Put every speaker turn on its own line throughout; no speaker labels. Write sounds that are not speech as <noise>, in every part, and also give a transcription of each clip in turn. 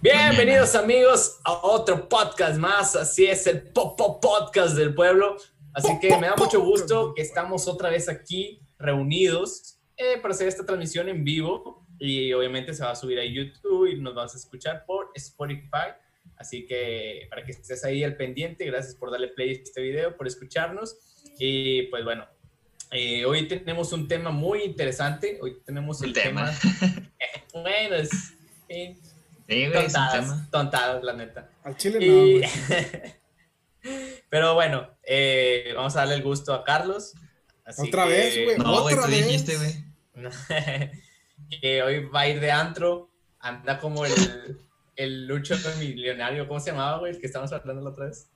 Bienvenidos amigos a otro podcast más, así es el Pop Pop Podcast del pueblo. Así que me da mucho gusto que estamos otra vez aquí reunidos eh, para hacer esta transmisión en vivo y obviamente se va a subir a YouTube y nos vas a escuchar por Spotify. Así que para que estés ahí al pendiente, gracias por darle play a este video, por escucharnos. Y pues bueno, eh, hoy tenemos un tema muy interesante. Hoy tenemos el, tema. <laughs> bueno, es. Eh, tontadas, tontadas, la neta.
Al chile
no. <laughs> Pero bueno, eh, vamos a darle el gusto a Carlos.
¿Otra vez, güey?
No, güey,
¿Otra
tú
vez?
dijiste, güey. <laughs>
que hoy va a ir de antro. Anda como el, el Lucho millonario. ¿Cómo se llamaba, güey? El que estábamos hablando la otra vez.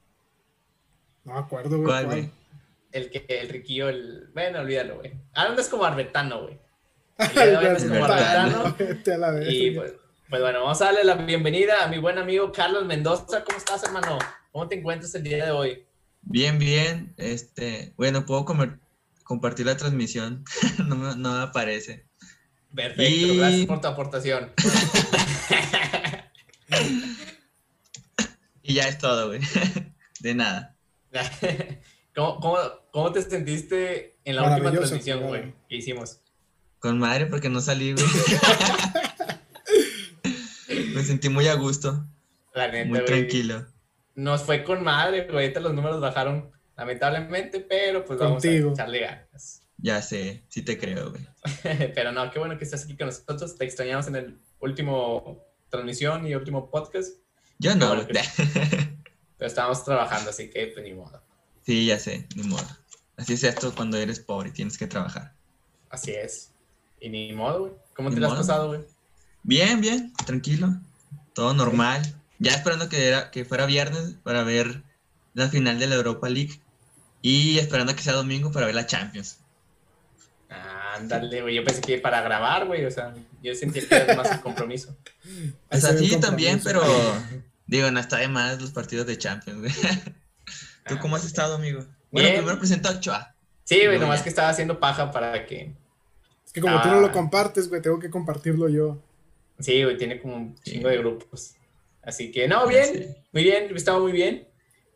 No me acuerdo, güey.
¿Cuál, güey?
El que el riquillo, el. Bueno, olvídalo, güey. Ahora andas como arbetano, güey. <laughs> Andas como
Arbetano.
arbetano.
Vete a la verga.
Y pues, pues bueno, vamos a darle la bienvenida a mi buen amigo Carlos Mendoza. ¿Cómo estás, hermano? ¿Cómo te encuentras el día de hoy?
Bien, bien. Este, bueno, puedo comer- compartir la transmisión. <laughs> no, me, no aparece.
Perfecto,
Y-
gracias por tu aportación. <laughs> <laughs>
Y ya es todo, güey. <laughs> De nada. <laughs>
¿Cómo, cómo, cómo te sentiste en la última transmisión,
claro.
güey, que hicimos?
Con madre porque no salí, güey. me sentí muy a gusto,
La neta,
muy tranquilo.
Nos fue con madre, güey. Ahorita los números bajaron lamentablemente, pero pues vamos
Contigo.
a echarle ganas.
Ya sé, sí te creo, güey.
pero no, qué bueno que estás aquí con nosotros. Te extrañamos en el último transmisión y último podcast,
Yo no,
bueno que- <laughs> pero estábamos trabajando, así que pues ni modo.
Sí, ya sé, ni modo. Así es esto cuando eres pobre, tienes que trabajar.
Así es. Y ni modo, güey. ¿Cómo
Ni
te lo has pasado, güey?
Bien, bien, tranquilo. Todo normal. Ya esperando que, era, que fuera viernes para ver la final de la Europa League. Y esperando que sea domingo para ver la Champions.
Ándale, güey. Yo pensé que para grabar, güey. O sea, yo sentía que era más el compromiso.
O sea, sí, también, pero <laughs> digo, no está de más los partidos de Champions, güey. <laughs> ¿Tú cómo has estado, amigo? Bueno,
Bien.
primero presento a Ochoa.
Sí, güey, nomás
ya.
que estaba haciendo paja para que.
Es que como tú no lo
Ah.
compartes, güey, tengo que compartirlo yo.
Sí, güey, tiene como un
Sí.
chingo de grupos. Así que, no, bien, muy bien, estaba muy bien.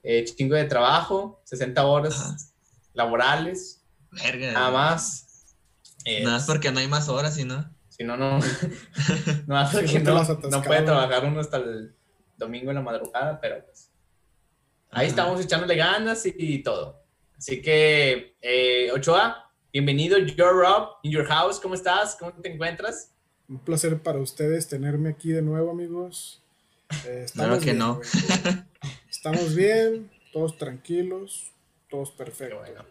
Eh, chingo de trabajo, 60 horas
Ajá.
laborales,
Verga.
nada más. Eh,
Nada más porque no hay más horas, ¿sí no?
Si no, no. <laughs> <laughs> no más
Si
porque
no
puede trabajar uno hasta el domingo en la madrugada, pero pues. Ahí
Ajá.
estamos echándole ganas y, y todo. Así que, eh, Ochoa, bienvenido. You're Rob in your house. ¿Cómo estás? ¿Cómo te encuentras?
Un placer para ustedes tenerme aquí de nuevo, amigos. Eh,
Claro que
bien,
no.
güey. <laughs> Estamos bien, todos tranquilos, todos
Qué
perfectos.
bueno.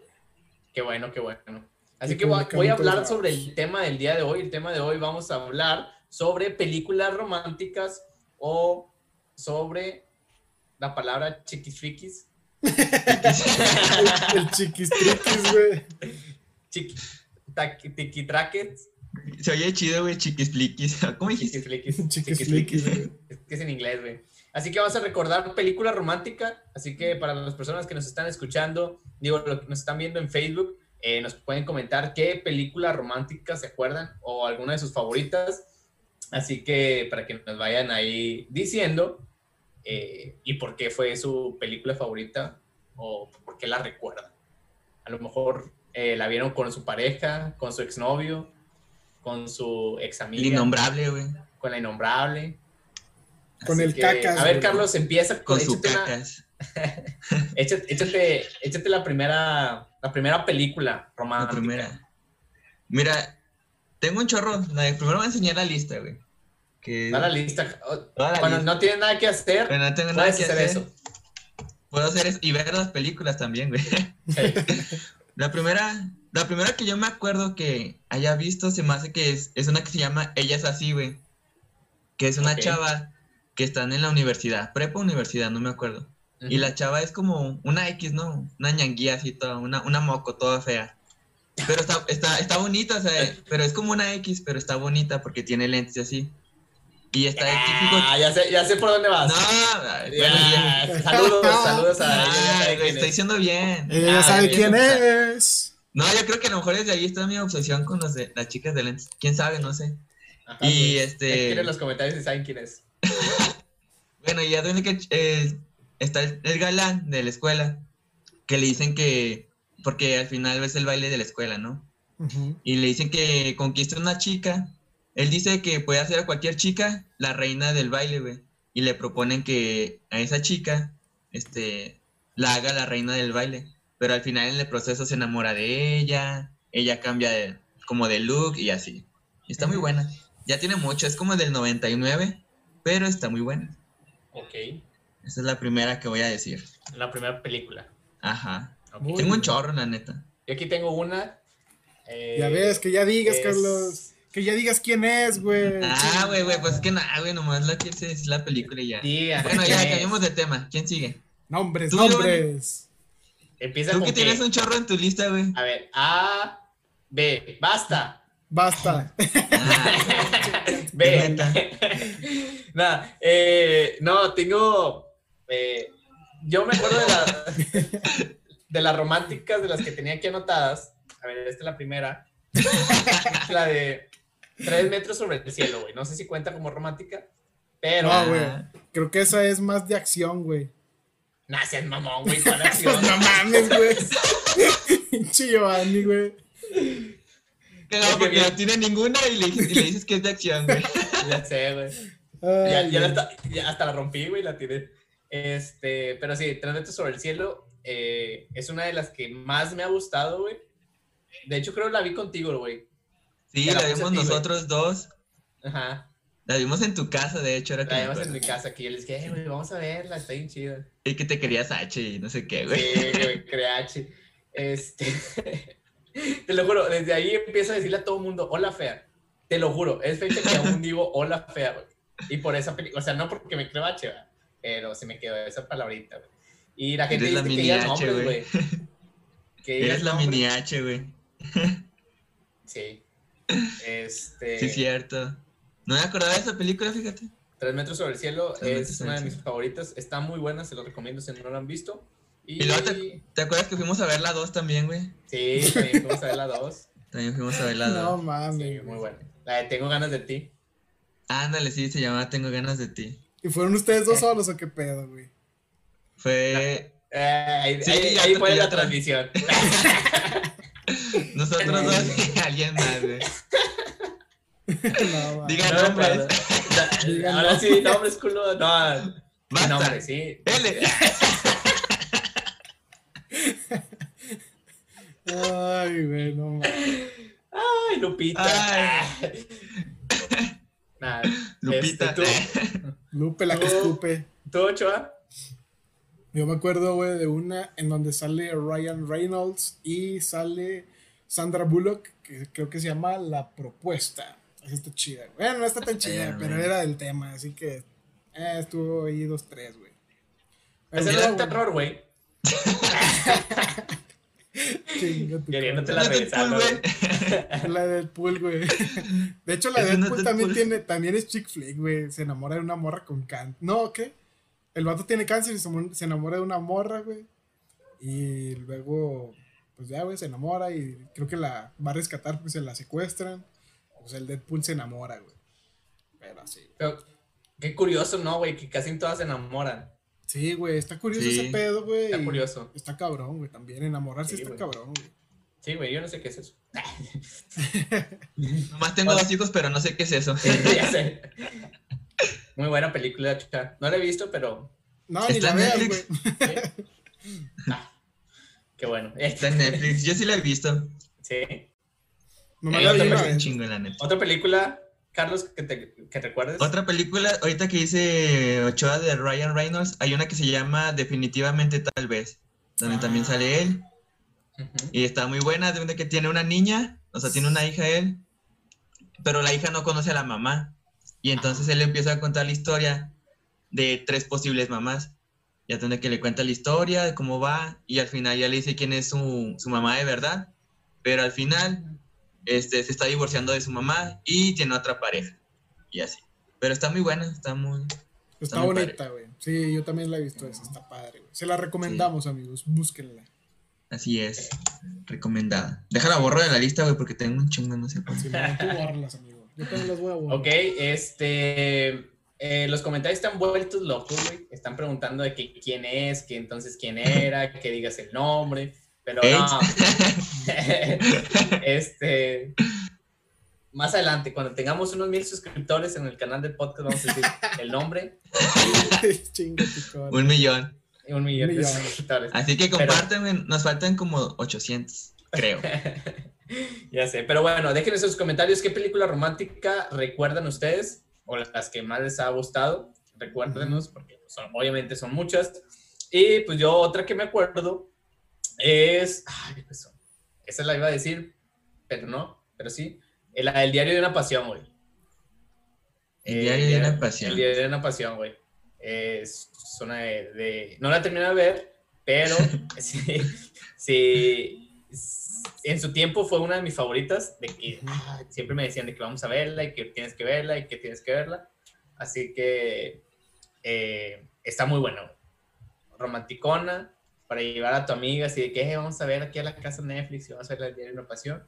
Qué bueno, qué bueno. Así que voy, voy a hablar sobre el tema del día de hoy. El tema de hoy vamos a hablar sobre películas románticas o sobre la palabra chiquisfriquis.
El, <laughs> el chiquistriquis, güey.
Chiqui, taqui- tiquitraques.
Se oye chido, güey, chiquispliquis. <laughs> ¿Cómo dijiste?
Chiquisfliquis. <laughs>
Chiquisfliquis.
Es que es en inglés, güey. Así que vamos a recordar película romántica. Así que para las personas que nos están escuchando, digo, lo que nos están viendo en Facebook, eh, nos pueden comentar qué película romántica se acuerdan o alguna de sus favoritas. Así que para que nos vayan ahí diciendo eh, y por qué fue su película favorita o por qué la recuerdan. A lo mejor eh, la vieron con su pareja, con su exnovio, con su ex
El
amiga
innombrable, güey.
con la innombrable.
Con
Así
el
que,
cacas,
A ver,
güey.
Carlos, empieza
Con
con,
su
échate, una-
cacas. <laughs>
échate, échate, échate la primera, la primera película
La
romántica.
primera. Mira, tengo un chorro. La de primero voy a enseñar la lista, güey. Que
Da la lista.
Toda la
Cuando
lista.
no tienes nada que hacer,
no tengo nada que
hacer
hacer.
eso.
Puedo hacer eso y ver las películas también, güey.
Sí. <laughs>
La primera, la primera que yo me acuerdo que haya visto se me hace que es, es una que se llama Ella es así, güey. Que es una chava que están en la universidad, prepa universidad, no me acuerdo. Y la chava es como una X, ¿no? Una ñanguía así toda, una, una moco toda fea. Pero está, está, está bonita, o sea, pero es como una X, pero está bonita porque tiene lentes y así. Y está el típico.
Ah, ya sé, ya sé por dónde vas.
No, bueno, ya.
Ya, saludos, <laughs> saludos a ella. ya
Ay,
sabe
güey,
quién
estoy
es.
diciendo bien.
Ella ya
Ah,
sabe quién es.
No, yo creo que a lo mejor desde ahí está mi obsesión con los de, las chicas de lentes. ¿Quién sabe? No sé.
Ajá,
Y
pues,
este-
escriben en los comentarios si saben quién es. <laughs>
Bueno, y ya donde que eh, está el, el galán de la escuela, que le dicen que, porque al final ves el baile de la escuela, ¿no? Y le dicen que conquista una chica. Él dice que puede hacer a cualquier chica la reina del baile, güey. Y le proponen que a esa chica, este, la haga la reina del baile. Pero al final en el proceso se enamora de ella, ella cambia de- como de look y así. Está muy buena. Ya tiene mucho, es como del 99, pero está muy buena.
Ok.
Esa es la primera que voy a decir.
La primera película.
Ajá. Tengo un chorro, la neta.
Yo aquí tengo una. eh,
Ya ves, que ya digas,
es-
Carlos. Que ya digas quién es, güey.
Ah, güey, güey, pues es que nada, güey, nomás la que es la película y ya.
Diga,
Bueno,
¿quién
ya
es?
cambiamos de tema. ¿Quién sigue?
Nombres,
Tú,
nombres.
Empieza
Tú
con
que
qué?
tienes un chorro en tu lista, güey.
A ver, A, B, basta.
Basta.
Ah, <laughs> <laughs>
B.
neta. <laughs>
Nada, eh, no, tengo. Eh, yo me acuerdo de, la, de las románticas de las que tenía aquí anotadas. A ver, esta es la primera. la de Tres metros sobre el cielo, güey. No sé si cuenta como romántica, pero.
No, güey.
Ah,
Creo que esa es más de acción, güey.
Nah, seas mamón, güey, con <laughs> acción.
No mames, güey. Pinche Giovanni, güey.
Ok,
porque no tiene ninguna y le, y le dices que es de acción, güey.
Ya sé, güey.
Ay,
Ya, hasta, ya hasta la rompí, güey, la tiré. Este, pero sí, Tres metros sobre el cielo eh, es una de las que más me ha gustado, güey. De hecho, creo que la vi contigo, güey.
Sí,
la
vimos
ti,
nosotros dos.
Ajá.
La vimos en tu casa, de hecho, era que
La vimos en mi casa aquí. Yo les dije, "Eh, güey, vamos a verla, está bien chida.
Y que te querías H y no sé qué, güey.
Sí, güey, creache. Este. <laughs> Te lo juro, desde ahí empiezo a decirle a todo el mundo, hola fea. Te lo juro, es fecha que aún digo hola fea, güey. Y por esa película, o sea, no porque me creo H, ¿verdad? Pero se me quedó esa palabrita, güey. Y la gente
Eres la
dice que
mini
diga
H,
nombres,
güey. <laughs>
digas
Eres la mini H, güey.
Sí. <laughs> Este.
Sí, cierto. No me acordaba de esa película, fíjate.
Tres metros sobre el cielo es una de mis favoritas. Está muy buena, se lo recomiendo si no lo han visto. Y,
Y luego ¿Te acuerdas que fuimos a ver la 2 también, güey?
Sí, también fuimos a ver la 2. <laughs>
También fuimos a ver la 2.
No
Sí,
mames.
muy buena. La de Tengo ganas de ti.
Ándale, sí, se llamaba Tengo ganas de ti.
¿Y fueron ustedes dos solos o qué pedo, güey?
Fue
Eh, ahí
Sí,
ahí, fue la transmisión. <laughs>
nosotros dos <laughs> y alguien más, güey.
No, mames.
Diga
No,
nombres. <laughs>
Ahora sí,
nombres.
nombres, culo. No,
Basta.
nombre, sí.
L.
Ay, güey, no mames.
Ay, Lupita.
Ay.
Nada.
Lupita.
Este, ¿tú, <laughs>
Lupe la que escupe.
¿Tú, Ochoa?
Yo me acuerdo, güey, de una en donde sale Ryan Reynolds y sale Sandra Bullock, que creo que se llama La Propuesta. Esa está chida. güey. Bueno, no está tan chida, pero era del tema, así que eh, estuvo ahí dos, tres, güey.
Es
güey,
terror, güey. <laughs> Queriéndote la
Deadpool, güey.
La de Deadpool, güey. De hecho, la de
Ese no es
Deadpool también,
Deadpool.
tiene, también es chick flick, güey. Se enamora de una morra con cáncer. No, ¿qué? El vato tiene cáncer y se, enamora de una morra, güey. Y luego, pues ya, güey, se enamora y creo que la va a rescatar porque se la secuestran. Pues el Deadpool se enamora, güey. Pero así.
Pero, qué curioso, ¿no, güey? Que casi todas se enamoran.
Sí, güey, está curioso
Sí.
ese pedo, güey.
Está curioso.
Está cabrón, güey, también. Enamorarse
Sí,
está cabrón, güey.
Sí, güey, yo no sé qué es eso.
Nomás tengo dos hijos, pero no sé qué es eso. <laughs>
ya sé. Muy buena película, chica. No la he visto, pero.
No, ni
Está
la veas,
Netflix.
güey. <laughs>
Ah, qué bueno.
Está en Netflix. Yo sí la he visto.
Sí.
Nomás
Eh,
la vi
otra película.
Otra película, Carlos, que te que recuerdes.
Otra película, ahorita que dice Ochoa de Ryan Reynolds, hay una que se llama Definitivamente Tal vez, donde
Ah.
también sale él. Y está muy buena, de donde que tiene una niña, o sea, tiene una hija él, pero la hija no conoce a la mamá. Y entonces él empieza a contar la historia de tres posibles mamás. Y a donde que le cuenta la historia, de cómo va, y al final ya le dice quién es su, su mamá de verdad. Pero al final este, se está divorciando de su mamá y tiene otra pareja. Y así. Pero está muy buena, está muy...
Está,
Está muy
bonita, güey. Sí, yo también la he visto esa, está padre, güey. Se la recomendamos, amigos, búsquenla.
Así es, recomendada. Déjala borro de la lista, güey, porque tengo un chingo, no sé por
no, tú amigo. Yo también las voy a borrar.
Ok, este. eh, los comentarios están vueltos locos, güey. Están preguntando de que quién es, que entonces quién era, que digas el nombre. Pero no. <laughs> <laughs> este. Más adelante, cuando tengamos unos mil suscriptores en el canal del podcast, vamos a decir el nombre. <laughs>
Un millón.
un millón de suscriptores.
Así que
Pero-
compártanme, nos faltan como 800, creo.
Ya sé, pero bueno, dejen en sus comentarios qué película romántica recuerdan ustedes o las que más les ha gustado. Recuérdenos, porque son, obviamente son muchas. Y pues yo otra que me acuerdo es. Ay, pues, esa la iba a decir, pero no, pero sí. La del diario de una pasión, güey.
El
Eh,
diario de una pasión.
El diario de una pasión, güey. Es una de, de- No la terminé de ver, pero <laughs> sí, sí, en su tiempo fue una de mis favoritas, de que ah, siempre me decían de que vamos a verla y que tienes que verla y que tienes que verla. Así que eh, está muy bueno. Romanticona, para llevar a tu amiga, así de que "Eh, vamos a ver aquí a la casa Netflix y vamos a ver el diario de una pasión.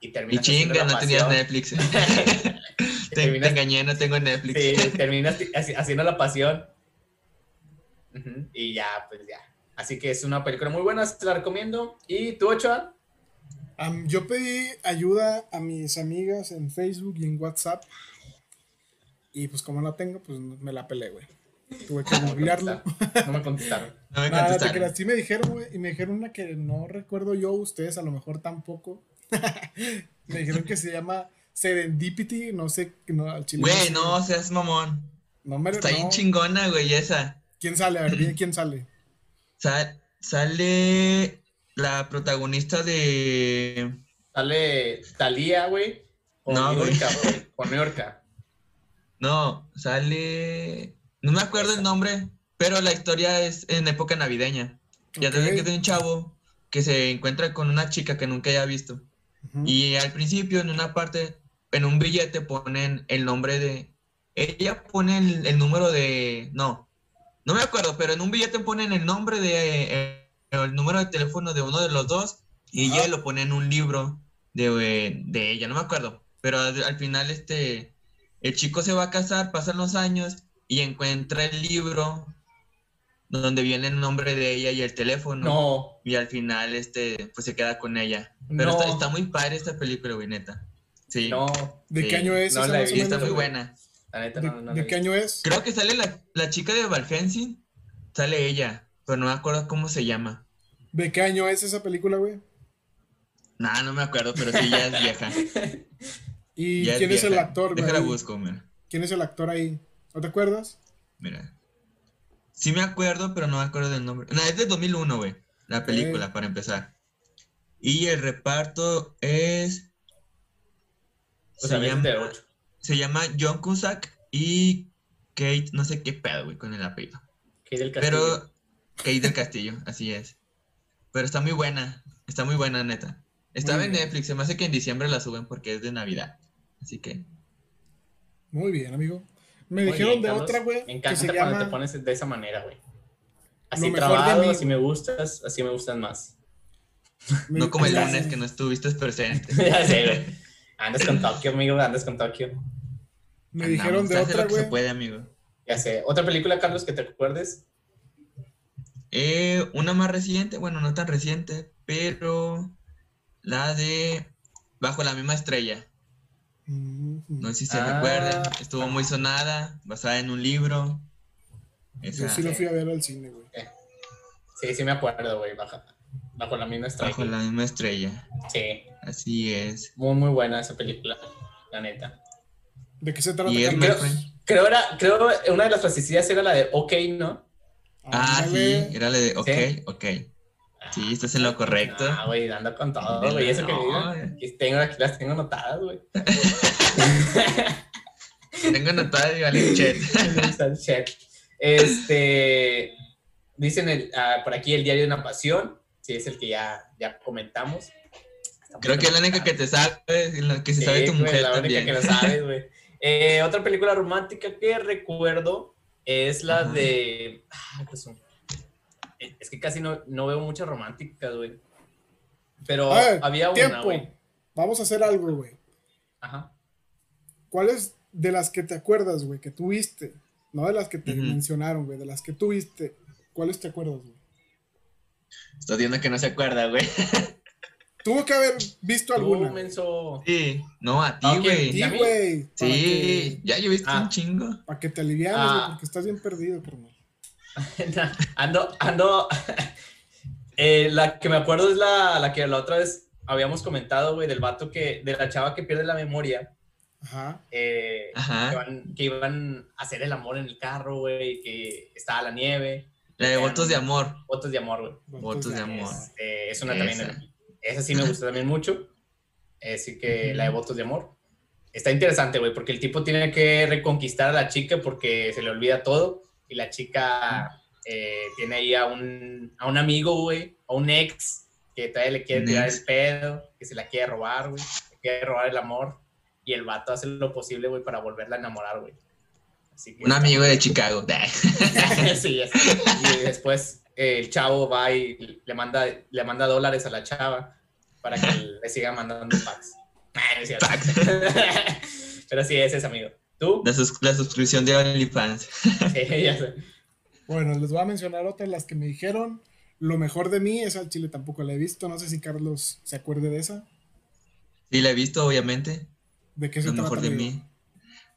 Y
Y
terminas haciendo
chinga,
la
no tenías. Netflix. <laughs> <laughs> te, te
terminas-
engañé, no tengo Netflix.
Sí, terminas haci- haciendo la pasión. Y ya, pues ya. Así que es una película muy buena, te la recomiendo. ¿Y tú, Ochoa?
Yo pedí ayuda a mis amigas en Facebook y en WhatsApp. Y pues como no tengo, pues me la pelé, güey. Tuve que <laughs> googlearlo.
No me contestaron.
No me
Nada, te creas, sí me dijeron, güey. Y me dijeron una que no recuerdo yo, ustedes a lo mejor tampoco. <laughs> me dijeron que se llama Serendipity, no sé, no, al chile.
Güey, no seas mamón.
No me
Está bien
no.
chingona, güey, esa.
¿Quién sale? A ver, dime quién sale.
Sa- sale la protagonista de.
Sale Talía, güey.
No, güey.
Niurka, güey. Con Niurka. <laughs>
No, sale. No me acuerdo el nombre, pero la historia es en época navideña. Ya
Ok.
te que es de un chavo que se encuentra con una chica que nunca haya visto. Y al principio, en una parte, en un billete ponen el nombre de. Ella pone el, el número de. No, no me acuerdo, pero en un billete ponen el nombre de. eh, el número de teléfono de uno de los dos y ella lo pone en un libro de, de ella, no me acuerdo. Pero al, al final, este. El chico se va a casar, pasan los años y encuentra el libro donde viene el nombre de ella y el teléfono.
No.
Y al final, este, pues se queda con ella. Pero
No.
está, está muy padre esta película, güey, neta. Sí.
No.
¿De
Sí.
qué año es?
No
esa
la
está muy buena.
La neta
¿De,
no, no
de
la
qué año es?
Creo que sale la, la chica de Val Helsing. Sale ella, pero no me acuerdo cómo se llama.
¿De qué año es esa película, güey?
Nah, no me acuerdo, pero sí, ya es vieja. <laughs>
¿Y
Ya
quién es el actor, güey?
Déjala busco, mira.
¿Quién es el actor ahí? ¿No te acuerdas?
Mira. Sí me acuerdo, pero no me acuerdo del nombre. No, es de 2001, güey. La película, para empezar. Y el reparto es...
O sea,
se, llama, se llama John Cusack y Kate, no sé qué pedo, güey, con el apellido.
Que del castillo.
Pero Kate del Castillo, así es. Pero está muy buena, está muy buena, neta. Estaba en
bien.
Netflix, se me hace que en diciembre la suben porque es de Navidad. Así que,
Muy bien, amigo. Me
Muy
dijeron
bien,
de
Carlos.
otra, güey,
Me
que
encanta
se
cuando
llama...
te pones de esa manera, güey. Así trabado,
mí,
así me gustas, así me gustan más.
me-
no como el lunes que no estuviste presente. <laughs>
ya sé, güey. Andas con Tokio, amigo, andas con Tokio.
Me dijeron de otra,
lo que se puede, amigo.
Ya sé. ¿Otra película, Carlos, que te acuerdes?
Eh, una más reciente, bueno, no tan reciente, pero la de Bajo la misma estrella. No sé si se
Ah.
recuerdan, estuvo muy sonada, basada en un libro.
Yo
Esa,
sí lo fui a ver al cine, güey.
Sí, sí me acuerdo, güey. Bajo, bajo la misma estrella.
Bajo la misma estrella.
Sí.
Así es.
Muy, muy buena esa película, la neta.
¿De qué se trata?
Y
Creo, creo, era, creo una de las frasecillas era la de OK, ¿no?
Ah, sí, era la de ok,
¿Sí?
ok. Sí, estás en lo correcto.
Ah, güey, ando con todo, güey. Eso que
No,
diga.
güey.
Aquí tengo, aquí las tengo anotadas, güey. <laughs>
Tengo anotada y vale chat. <laughs>
Está el chat. Este, dicen el- ah, por aquí el diario de una pasión, sí, es el que ya, ya comentamos.
Creo que es la única que te sabe, la que se sabe tu
güey,
mujer
la única
también.
que lo sabes, <laughs> güey. Eh, otra película romántica que recuerdo es la
Ajá.
de. Pues, un- es que casi no, no veo muchas románticas, güey. Pero había una,
Tiempo.
güey.
Vamos a hacer algo, güey.
Ajá.
¿Cuáles de las que te acuerdas, güey, que tuviste? No de las que te mencionaron, güey, de las que tuviste. ¿Cuáles te acuerdas, güey?
Estás viendo que no se acuerda, güey. <laughs>
Tuvo que haber visto alguna.
menso.
Sí, no, a ti, güey.
Sí,
¿Y a mí?
güey. Para,
Sí,
que,
ya yo he visto
Ah.
un chingo.
para que te alivianes,
Ah.
güey, porque estás bien perdido, carnal. <laughs>
ando, ando. <laughs> eh, la que me acuerdo es la, la que la otra vez habíamos comentado, güey, del vato que. de la chava que pierde la memoria.
Ajá.
eh,
Ajá.
que, van- que iban a hacer el amor en el carro, güey, que estaba la nieve.
La de votos de amor.
Votos de amor, güey.
Votos de amor.
Este, es una
Esa.
también. Esa sí me gusta también mucho. Así que la de votos de amor. Está interesante, güey, porque el tipo tiene que reconquistar a la chica porque se le olvida todo. Y la chica eh, tiene ahí a un, a un amigo, güey, a un ex que todavía le quiere tirar el pedo, que se la quiere robar, güey. Le quiere robar el amor. Y el vato hace lo posible, güey, para volverla a enamorar, güey. Así que
Un amigo de Chicago. <laughs>
sí, ya sé. Y después eh, el chavo va y le manda, le manda dólares a la chava para que le siga mandando packs. <laughs> Pero sí, ese es amigo. ¿Tú?
La, sus- la suscripción de OnlyFans. <laughs>
Sí, ya sé.
Bueno, les voy a mencionar otras las que me dijeron. Lo mejor de mí, esa al chile tampoco la he visto. No sé si Carlos se acuerde de esa.
Sí, la he visto, obviamente.
¿De qué se
Lo
trata?
mejor de
amigo?
mí.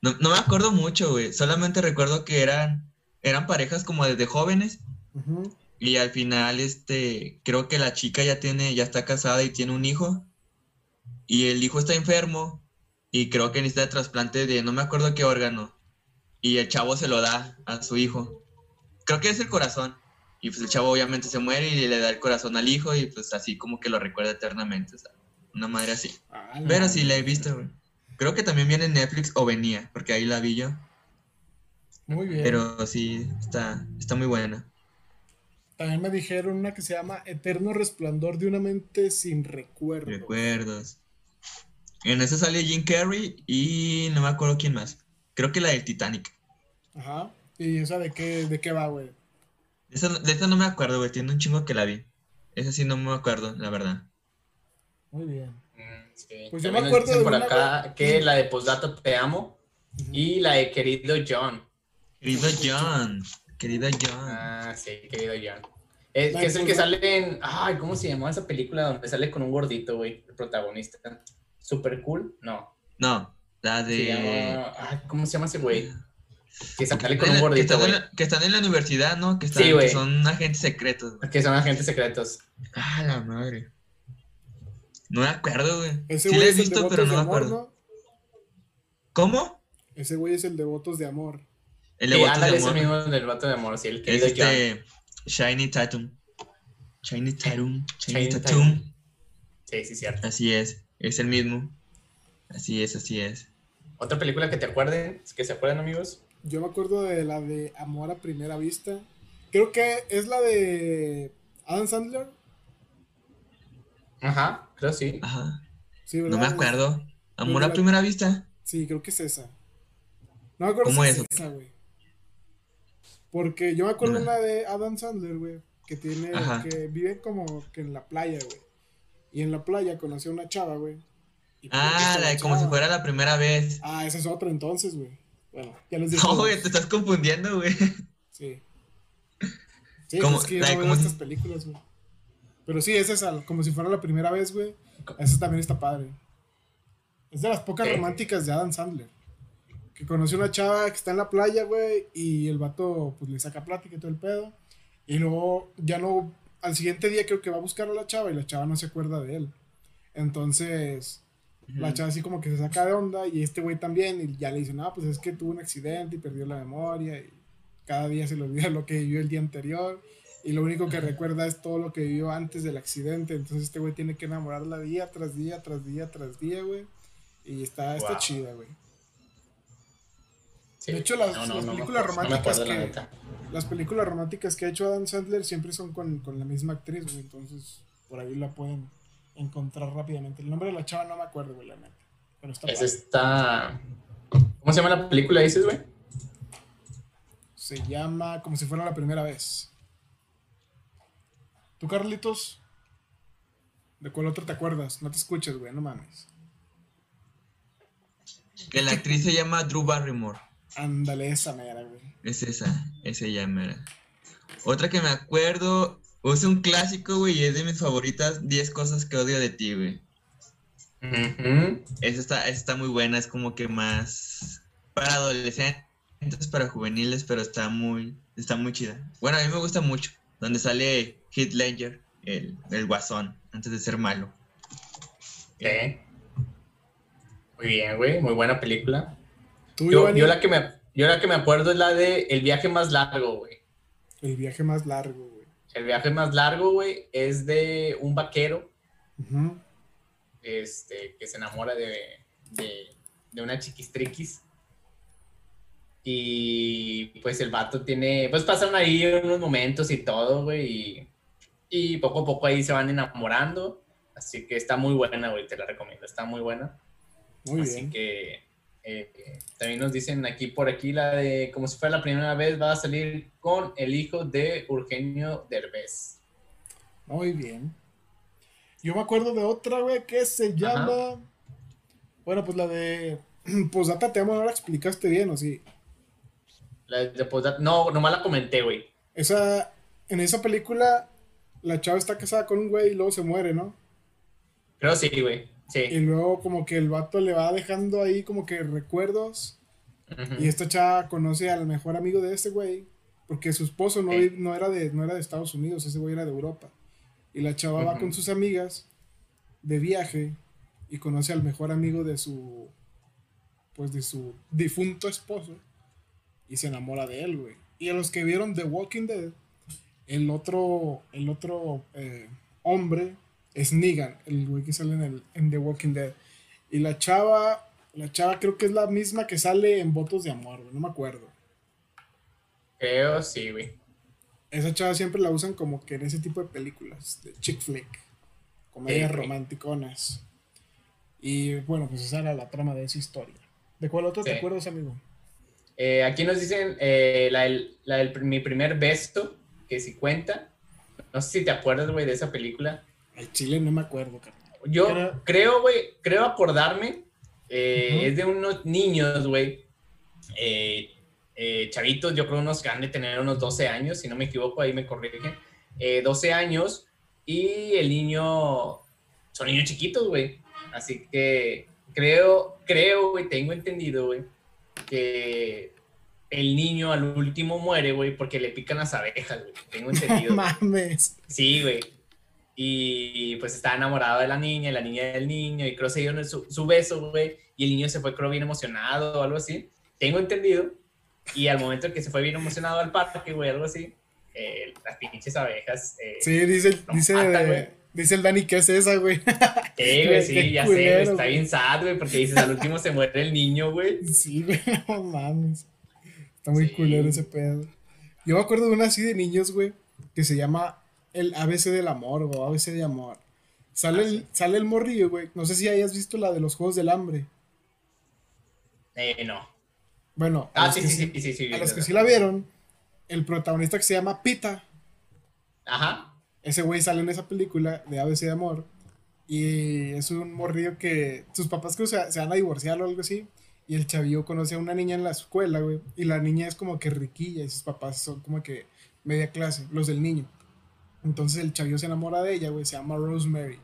No, no me acuerdo mucho, güey. Solamente recuerdo que eran, eran parejas como desde jóvenes. Y al final, este, creo que la chica ya tiene, ya está casada y tiene un hijo. Y el hijo está enfermo. Y creo que necesita trasplante de no me acuerdo qué órgano. Y el chavo se lo da a su hijo. Creo que es el corazón. Y pues el chavo obviamente se muere y le da el corazón al hijo. Y pues así como que lo recuerda eternamente. o sea, una madre así.
Ah,
Pero sí la he visto, güey. Creo que también viene en Netflix o venía, porque ahí la vi yo.
Muy bien.
Pero sí, está, está muy buena.
También me dijeron una que se llama Eterno Resplandor de una mente sin recuerdo.
Recuerdos. En esa sale Jim Carrey y no me acuerdo quién más. Creo que la del Titanic.
Ajá. ¿Y esa de qué, de qué va, güey?
De esa, de esa no me acuerdo, güey. Tiene un chingo que la vi. Esa sí no me acuerdo, la verdad.
Muy bien.
Mm, sí.
Pues yo
También
me
nos
acuerdo
dicen
de
por acá que la de Postdata Te Amo y la de Querido John.
Querido John. Querido John.
Ah, sí, Querido John. Es, que es el que sale en. Ay, ¿cómo se llamó esa película donde sale con un gordito, güey? El protagonista. ¿Super cool? No.
No, la
Se
de.
llama. Ay, ¿Cómo se llama ese güey? Que sale
Que
con un
están en- que están, en la, que están en la universidad, ¿no? Que, están,
Sí, güey.
que son agentes secretos. güey.
Que son agentes secretos.
Ah, la madre. No me acuerdo, güey. Sí la he
es
visto, pero no me
Amor,
acuerdo.
¿no?
¿Cómo?
Ese güey es el de Votos de Amor.
El de
Sí,
Votos de
ándale, ese
Amor.
mismo del vato de amor, sí, el
Es
querido John.
este Shiny Tatum. Shiny Tatum. Shiny
Shiny
Tatum.
Tatum. Sí, sí, cierto.
Así es. Es el mismo. Así es, así es.
¿Otra película que te acuerden? ¿Que se acuerdan, amigos?
Yo me acuerdo de la de Amor a Primera Vista. Creo que es la de Adam Sandler.
Ajá, creo sí.
Ajá.
Sí,
No me acuerdo. Amor
de
a
la-
primera vista.
Sí, creo que es esa. No me acuerdo
¿Cómo
si
es?
es esa, güey. Porque yo me acuerdo
No.
una de Adam Sandler, güey, que tiene,
Ajá.
que vive como que en la playa, güey. Y en la playa conoció a una chava, güey. Pues,
Ah, la de como si fuera la primera vez.
Ah, esa es otra entonces, güey. Bueno, ya les dije.
No, güey, te estás confundiendo, güey.
Sí. Sí,
Como-
es que yo no veo estas películas, güey. Pero sí, es esa, como si fuera la primera vez, güey. Esa también está padre. Es de las pocas
¿Eh?
románticas de Adam Sandler. Que conoce una chava que está en la playa, güey, y el vato, pues, le saca plática y todo el pedo. Y luego, ya no, al siguiente día creo que va a buscar a la chava y la chava no se acuerda de él. Entonces, la chava así como que se saca de onda y este güey también y ya le dice, no, pues es que tuvo un accidente y perdió la memoria y cada día se le olvida <laughs> lo que vivió el día anterior y lo único que recuerda es todo lo que vivió antes del accidente. Entonces este güey tiene que enamorarla día tras día, tras día, tras día, güey. Y está, está
Wow.
chida, güey.
Sí.
De hecho, las-
No, no,
las películas
no
románticas
acuerdo,
que-. Las películas románticas que ha hecho Adam Sandler siempre son con, con la misma actriz, güey. Entonces por ahí la pueden encontrar rápidamente. El nombre de la chava no me acuerdo, güey, la neta. Pero está
Es
padre.
esta. ¿Cómo se llama la película, dices, güey?
Se llama Como si fuera la primera vez. ¿Tú, Carlitos? ¿De cuál otro te acuerdas? No te escuches, güey, no mames.
Que la actriz se llama Drew Barrymore.
Ándale, esa mera, güey.
Es esa, esa ya mera. Otra que me acuerdo, es un clásico, güey, y es de mis favoritas, 10 cosas que odio de ti, güey. Esa está, esa está muy buena, es como que más para adolescentes, para juveniles, pero está muy, está muy chida. Bueno, a mí me gusta mucho, donde sale Heath Ledger, el, el guasón, antes de ser malo.
Ok. Muy bien, güey. Muy buena película.
Tú,
Yo, la que me, yo la que me acuerdo es la de El viaje más largo, güey.
el viaje más largo, güey.
El viaje más largo, güey, es de un vaquero este, que se enamora de, de, de una chiquistriquis. Y pues el vato tiene, pues pasan ahí unos momentos y todo, güey, y, y poco a poco ahí se van enamorando. Así que está muy buena, güey, te la recomiendo, está muy buena.
Muy
Así
bien.
que eh, también nos dicen aquí por aquí la de como si fuera la primera vez va a salir con el hijo de Eugenio Derbez.
Muy bien. Yo me acuerdo de otra, güey, que se llama. Bueno, pues la de. <clears throat> Pues data te amo, la explicaste bien, ¿o sí?
La de posdata- no, nomás la comenté, güey.
Esa. En esa película, la chava está casada con un güey y luego se muere, ¿no?
Creo sí, güey.
Y luego, como que el vato le va dejando ahí, como que recuerdos. Y esta chava conoce al mejor amigo de ese güey. Porque su esposo no,
Sí.
no, era de, no era de Estados Unidos, ese güey era de Europa. Y la chava va con sus amigas de viaje y conoce al mejor amigo de su. Pues de su difunto esposo. Y se enamora de él, güey. Y a los que vieron The Walking Dead, el otro, el otro eh, hombre es Negan, el güey que sale en, el, en The Walking Dead. Y la chava, la chava creo que es la misma que sale en Votos de Amor, güey, no me acuerdo.
Creo sí, güey.
Esa chava siempre la usan como que en ese tipo de películas, de chick flick, comedias
Sí,
romanticonas. Y bueno, pues esa era la trama de esa historia. ¿De cuál otro te acuerdas, amigo?
Eh, aquí nos dicen eh, la, del- la del mi primer beso, que si cuenta. No sé si te acuerdas, güey, de esa película.
Al chile no me acuerdo, carnal.
Yo
Era-
creo, güey, creo acordarme. eh. Es de unos niños, güey. eh, eh, chavitos, yo creo unos que han de tener unos 12 años, si no me equivoco, ahí me corrigen. eh, 12 años y el niño, son niños chiquitos, güey. Así que creo, creo, güey, tengo entendido, güey, que el niño al último muere, güey, porque le pican las abejas, güey. Tengo <laughs> entendido.
Mames.
Sí, güey. Y pues está enamorado de la niña, y la niña del niño, y creo que se dieron su, su beso, güey, y el niño se fue, creo, bien emocionado o algo así. Tengo entendido. Y al momento en que se fue bien emocionado al parque, güey, algo así, eh, las pinches abejas. Eh,
Sí, dice,
No,
dice,
güey.
dice el Dani que es esa, güey.
Sí, güey, <laughs> sí,
Qué
ya sé,
culero,
güey, está
güey.
bien sad, güey, porque dices, al último se muere el niño, güey.
Sí, güey, <laughs> no mames. Está muy
Sí.
culero ese pedo. Yo me acuerdo de una así de niños, güey, que se llama el ABC del amor o ABC de amor. Sale,
Ah,
el,
sí.
sale el morrillo, güey. No sé si hayas visto la de los Juegos del Hambre.
Eh, no.
Bueno, a
Ah,
los
sí,
que
sí, sí, sí, sí.
a los que sí la vieron, el protagonista que se llama Pita,
Ajá.
ese güey sale en esa película de ABC de amor. Y es un morrillo que sus papás creo se, se van a divorciar o algo así. Y el chavillo conoce a una niña en la escuela, güey. Y la niña es como que riquilla y sus papás son como que media clase, los del niño. Entonces el chavillo se enamora de ella, güey. Se llama Rosemary.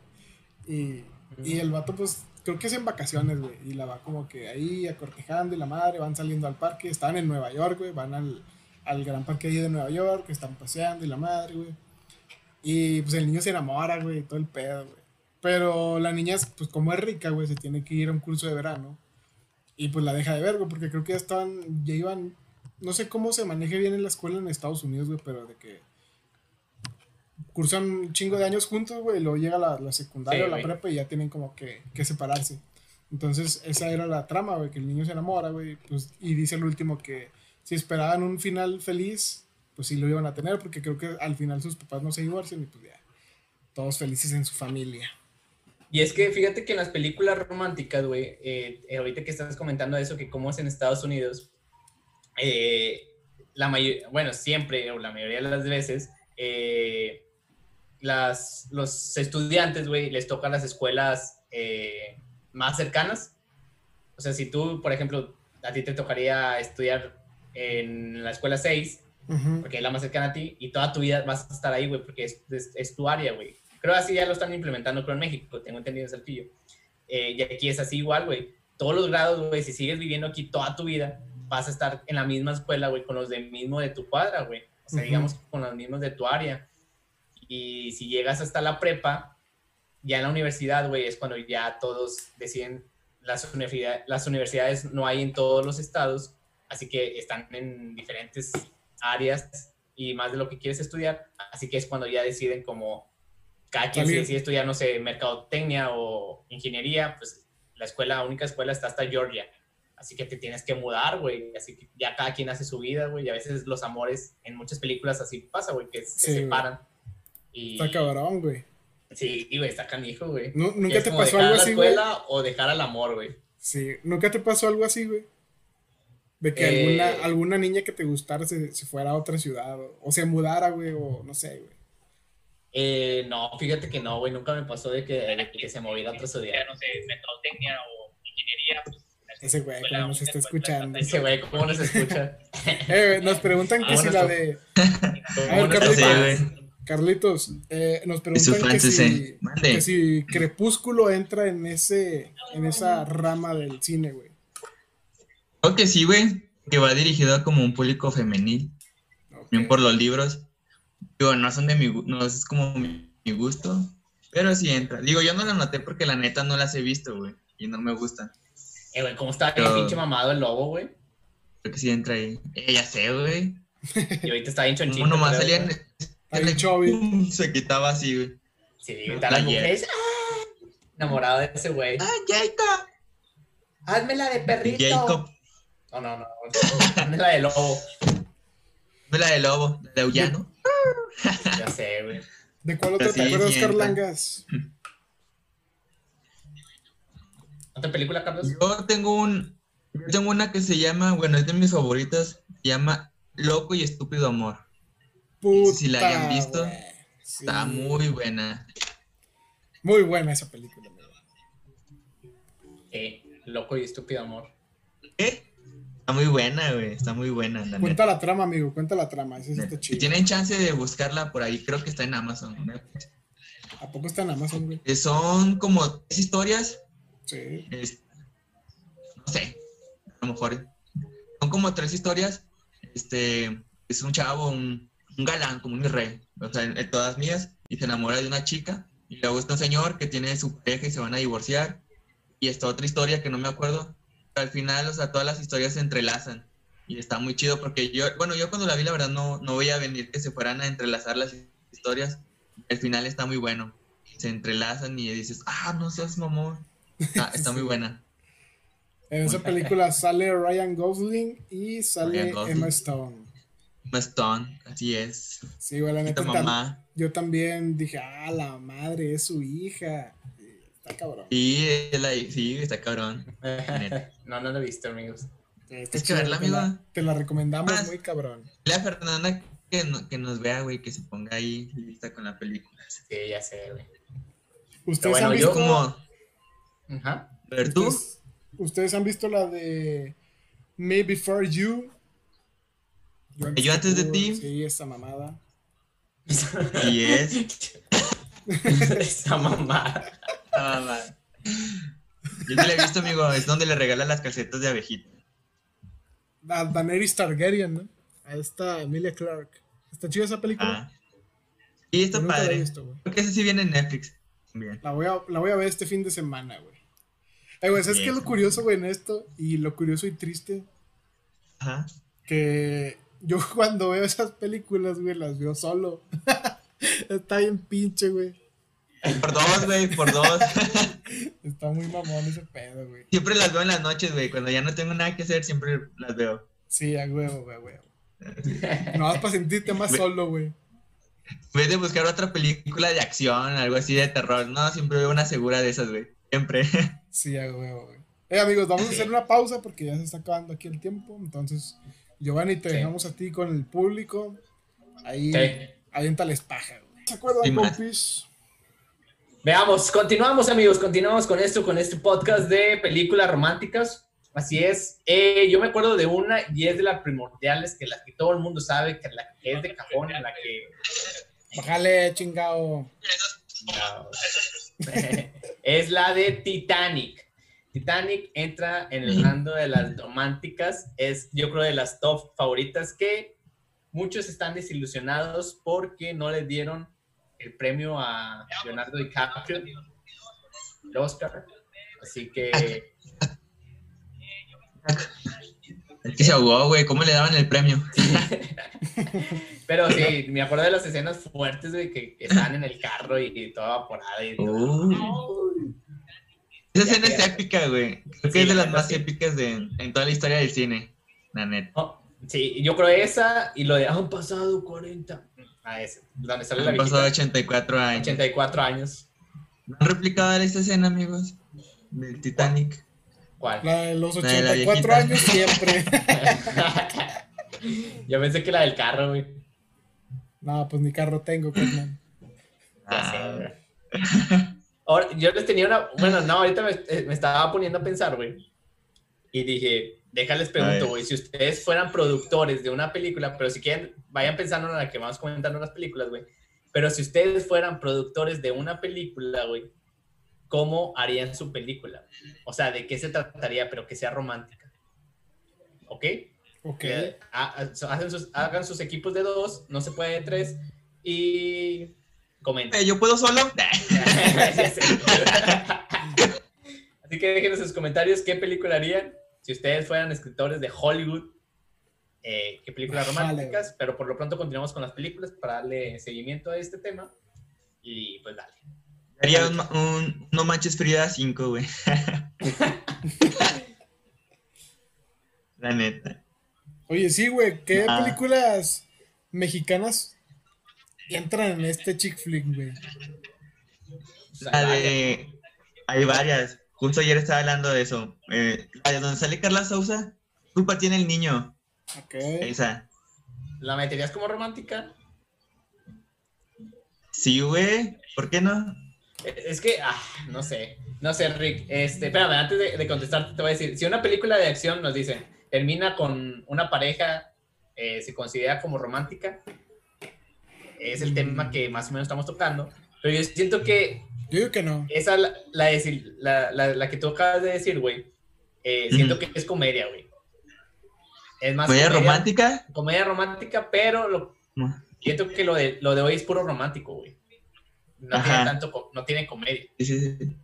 Y, y el vato, pues, creo que es en vacaciones, güey. Y la va como que ahí acortejando y la madre, van saliendo al parque. Están en Nueva York, güey. Van al, al gran parque ahí de Nueva York. Están paseando y la madre, güey. Y pues el niño se enamora, güey, todo el pedo, güey. Pero la niña, pues como es rica, güey, se tiene que ir a un curso de verano. Y pues la deja de ver, güey, porque creo que ya estaban, ya iban, no sé cómo se maneje bien en la escuela en Estados Unidos, güey, pero de que cursan un chingo de años juntos, güey, y luego llega la, la secundaria
Sí,
o la prepa y ya tienen como que, que separarse. Entonces, esa era la trama, güey, que el niño se enamora, güey, pues, y dice el último que si esperaban un final feliz, pues sí lo iban a tener, porque creo que al final sus papás no se divorcian y pues ya, todos felices en su familia.
Y es que fíjate que en las películas románticas, güey, eh, eh, ahorita que estás comentando eso, que cómo es en Estados Unidos, eh, la mayoría, bueno, siempre o la mayoría de las veces, eh, las, los estudiantes, güey, les tocan las escuelas eh, más cercanas. O sea, si tú, por ejemplo, a ti te tocaría estudiar en la escuela 6,
Ujú.
porque es la más cercana a ti, y toda tu vida vas a estar ahí, güey, porque es, es- es tu área, güey. Creo así ya lo están implementando, creo en México, tengo entendido en Saltillo. Eh, y aquí es así igual, güey. Todos los grados, güey, si sigues viviendo aquí toda tu vida, vas a estar en la misma escuela, güey, con los de mismo de tu cuadra, güey. O sea,
Ujú.
digamos, con los mismos de tu área. Y si llegas hasta la prepa, ya en la universidad, güey, es cuando ya todos deciden, las, universidad- las universidades no hay en todos los estados, así que están en diferentes áreas y más de lo que quieres estudiar, así que es cuando ya deciden como cada quien si decide estudiar, no sé, mercadotecnia o ingeniería, pues la escuela, la única escuela está hasta Georgia, así que te tienes que mudar, güey, así que ya cada quien hace su vida, güey, y a veces los amores en muchas películas así pasa, güey, que se
Sí, güey.
separan. Y,
Está cabrón, güey.
Sí, güey, está canijo, güey. Y
¿Nunca
es
te
como
pasó
dejar
algo así, güey?
escuela o dejar al amor, güey.
Sí, ¿nunca te pasó algo así, güey? De que
Eh.
alguna, alguna niña que te gustara se, se fuera a otra ciudad o, o se mudara, güey, o no sé, güey.
Eh, no, fíjate que no, güey, nunca me pasó de que, de que se moviera a otro estudiar.
no sé, mercadotecnia o ingeniería, pues
Ese güey, como nos está escuchando.
Ese güey, ¿cómo nos escucha? <laughs>
Eh, güey, nos preguntan que
Ah,
si la de...
¿Cómo <laughs>
A ver, Carlitos. Carlitos, eh, nos preguntan que si, que si Crepúsculo entra en ese en esa rama del cine, güey.
Creo que sí, güey. Que va dirigido a como un público femenil. Bien por los libros. Digo, no son de mi no es como mi, mi gusto. Pero sí entra. Digo, yo no la noté porque la neta no las he visto, güey. Y no me gustan.
Eh, güey, ¿cómo está
Pero-
pinche mamado el lobo, güey?
Creo que sí entra ahí. Eh, ya sé, güey. <laughs>
Y ahorita está bien chonchito.
Uno nomás
creo,
salía en, Se quitaba así, güey.
Sí, las mujeres. ¡ah! Enamorado de ese güey.
¡Ah, Jacob!
Hazme la de perrito.
Jacob.
No, no, no. Hazme la de lobo.
Ve la de lobo, de Aullano.
Ya sé, güey.
¿De cuál otra
Sí,
te acuerdas. Carlangas?
¿Otra película, Carlos?
Yo tengo un. Yo tengo una que se llama, bueno, es de mis favoritas. Se llama Loco y Estúpido Amor.
Puta,
Si la hayan visto.
Sí.
Está muy buena.
Muy buena esa película.
Eh, loco y estúpido amor.
¿Qué? Está muy buena, güey. Está muy buena, la
Cuenta
neta.
la trama, amigo, cuenta la trama, sí está
Si
chida.
tienen chance de buscarla por ahí, creo que está en Amazon. ¿no?
¿A poco está en Amazon, güey?
Eh, Son como tres historias.
Sí.
es- no sé, a lo mejor. Son como tres historias. Este, es un chavo, un, un galán, como un rey. O sea, en- en todas mías. Y se enamora de una chica. Y le gusta un señor que tiene su pareja y se van a divorciar. Y esta otra historia que no me acuerdo. Pero al final, o sea, todas las historias se entrelazan. Y está muy chido porque yo, bueno, yo cuando la vi, la verdad, no, no veía venir que se fueran a entrelazar las historias. Al final está muy bueno. Se entrelazan y dices, ah, no seas mamón. Está, <laughs> está muy buena.
En esa película sale Ryan Gosling y sale
Gosling.
Emma Stone.
Emma Stone, así es.
Sí, güey, la
Esta
neta.
mamá.
Yo también dije, ah, la madre es su hija. Está cabrón.
Sí, la- sí, está cabrón. <laughs>
No, no lo he visto, amigos.
Es que verla,
te la-
amigo.
Te la recomendamos
Más.
muy cabrón.
Dile a Fernanda que, no- que nos vea, güey, que se ponga ahí lista con la película.
Sí, ya sé, güey.
¿Ustedes
bueno,
han
yo
visto,
Como,
Ajá.
ver tú,
ustedes, ustedes han visto la de Me Before You?
Yo antes de
tú,
ti.
Sí, esa mamada.
y es. <laughs>
Esa mamá.
Ah, va. Yo te la he visto, amigo, es donde le regala las calcetas de abejita.
A Daenerys Targaryen, ¿no? A esta Emilia Clarke. ¿Está chida esa película?
Ah. Y está
Yo
padre.
visto.
Creo que ese sí viene en Netflix.
La voy a, la voy a ver este fin de semana, güey. Eh, güey, ¿sabes qué es lo curioso, güey, en esto? Y lo curioso y triste,
Ajá.
que yo <laughs> cuando veo esas películas, güey, las veo solo. <laughs> Está bien pinche, güey.
Por dos, güey, por dos. <laughs>
Está muy mamón ese pedo, güey.
Siempre las veo en las noches, güey. Cuando ya no tengo nada que hacer, siempre las veo.
Sí, a huevo, güey, huevo. No vas para sentirte más solo, güey.
De buscar otra película de acción, algo así de terror, no, siempre veo una segura de esas, güey. Siempre.
Sí, a huevo, güey. Eh, amigos, vamos a hacer una pausa porque ya se está acabando aquí el tiempo. Entonces, Giovanni, te
Sí.
dejamos a ti con el público. Ahí,
Sí.
aviéntales paja, güey. ¿Se acuerdan,
más.
compis?
Veamos, continuamos amigos, continuamos con esto, con este podcast de películas románticas. Así es, Eh, yo me acuerdo de una y es de las primordiales, que la que todo el mundo sabe, que la que es de cajón, la que
Bájale, chingado.
No. <laughs> es la de Titanic. Titanic entra en el rando de las románticas, es yo creo de las top favoritas que muchos están desilusionados porque no le dieron el premio a Leonardo DiCaprio, el Oscar. Así que
Es que se ahogó, güey. ¿Cómo le daban el premio? <laughs>
Pero sí, me acuerdo de las escenas fuertes de que están en el carro y, y todo evaporado. Y
Uy. Esa escena es épica, güey. Creo que
Sí,
es de
la
las más
sí.
épicas de, en toda la historia del cine. La neta.
No, sí, yo creo esa y lo de han pasado 40. A ese, donde sale la
Han pasado
viejita,
84 años.
84 años.
¿No han replicado esta escena, amigos? Del Titanic.
La
¿Cuál?
de los
La de la
84
viejita.
años siempre. <laughs>
yo pensé que la del carro, güey.
no, pues ni carro tengo, carnal.
Ya sé,
Ah,
güey. <laughs> Ahora, yo les tenía una. Bueno, no, ahorita me, eh, me estaba poniendo a pensar, güey. Y dije, déjales pregunto, güey, si ustedes fueran productores de una película, pero si quieren, vayan pensando en la que vamos comentando las películas, güey. Pero si ustedes fueran productores de una película, güey, ¿cómo harían su película? O sea, ¿de qué se trataría, pero que sea romántica? ¿Ok?
Ok.
Que ha- ha- hacen sus- hagan sus equipos de dos, no se puede de tres, y comenten.
Eh, ¿Yo puedo solo? <laughs>
Así que déjenos en sus comentarios qué película harían si ustedes fueran escritores de Hollywood. eh, qué películas románticas, pero por lo pronto continuamos con las películas para darle seguimiento a este tema. Y pues dale.
Haría un, un No Manches Frida 5, güey. <laughs> La neta.
Oye, sí, güey, ¿qué películas mexicanas entran en este chick flick, güey?
La de... Hay varias. Justo ayer estaba hablando de eso. Eh, donde sale Carla Sousa. Culpa tiene el niño.
Ok.
Esa.
¿La meterías como romántica?
Sí, güey. ¿Por qué no?
Es que, ah, no sé, no sé, Rick. Este, espérame, antes de, de contestarte, te voy a decir: si una película de acción nos dicen termina con una pareja, eh, se considera como romántica, es el tema que más o menos estamos tocando. Pero yo siento que
Yo digo que no.
esa, la, la, decir- la, la- la que tú acabas de decir, güey, eh, siento que es comedia, güey. Es más
¿Comedia romántica?
Comedia romántica, pero lo,
No.
siento que lo de, lo de hoy es puro romántico, güey. No tiene tanto, no tiene comedia.
Sí, sí, sí.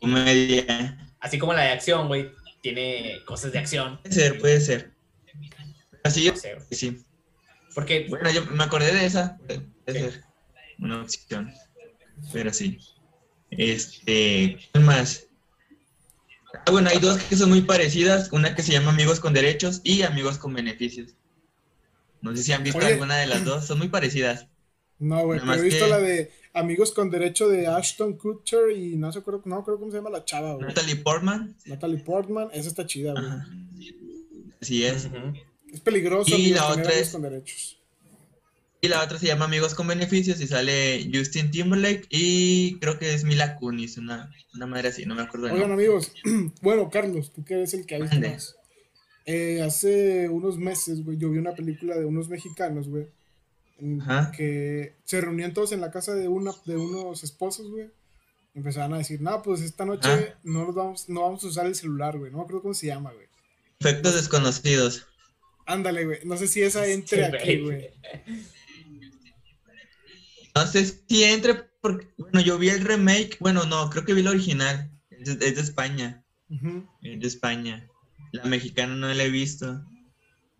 Comedia.
Así como la de acción, güey, tiene cosas de acción.
Puede ser, puede ser. Así yo
No sé, güey.
sí.
Porque,
Bueno, yo me acordé de esa.
Sí.
ser una opción. Pero sí. Este. ¿Qué más? Ah, bueno, hay dos que son muy parecidas. Una que se llama Amigos con Derechos y Amigos con Beneficios. No sé si han visto
Oye.
alguna de las dos. Son muy parecidas.
No, güey, pero he visto
que-
la de Amigos con Derecho de Ashton Kutcher y no sé, acuerdo- no creo cómo se llama la chava, güey.
Natalie Portman.
Natalie Portman, esa está chida, güey.
Así es.
Ujú.
Es peligroso,
Y
amigos,
la otra es-
con derechos.
Y la otra se llama Amigos con Beneficios y sale Justin Timberlake y creo que es Mila Kunis, una, una madre así, no me acuerdo.
Oigan, amigos, <clears throat> bueno, Carlos, tú que eres el que ha visto más. Eh, hace unos meses, güey, yo vi una película de unos mexicanos, güey, que se reunían todos en la casa de una de unos esposos, güey. Empezaban a decir, no, pues esta noche no nos vamos, no vamos a usar el celular, güey. No me acuerdo cómo se llama, güey.
Efectos desconocidos.
Ándale, güey. No sé si esa entre
Sí,
aquí,
güey.
No sé si entre, porque, bueno, yo vi el remake, bueno, no, creo que vi el original, es de, es de España, es de España. La mexicana no la he visto.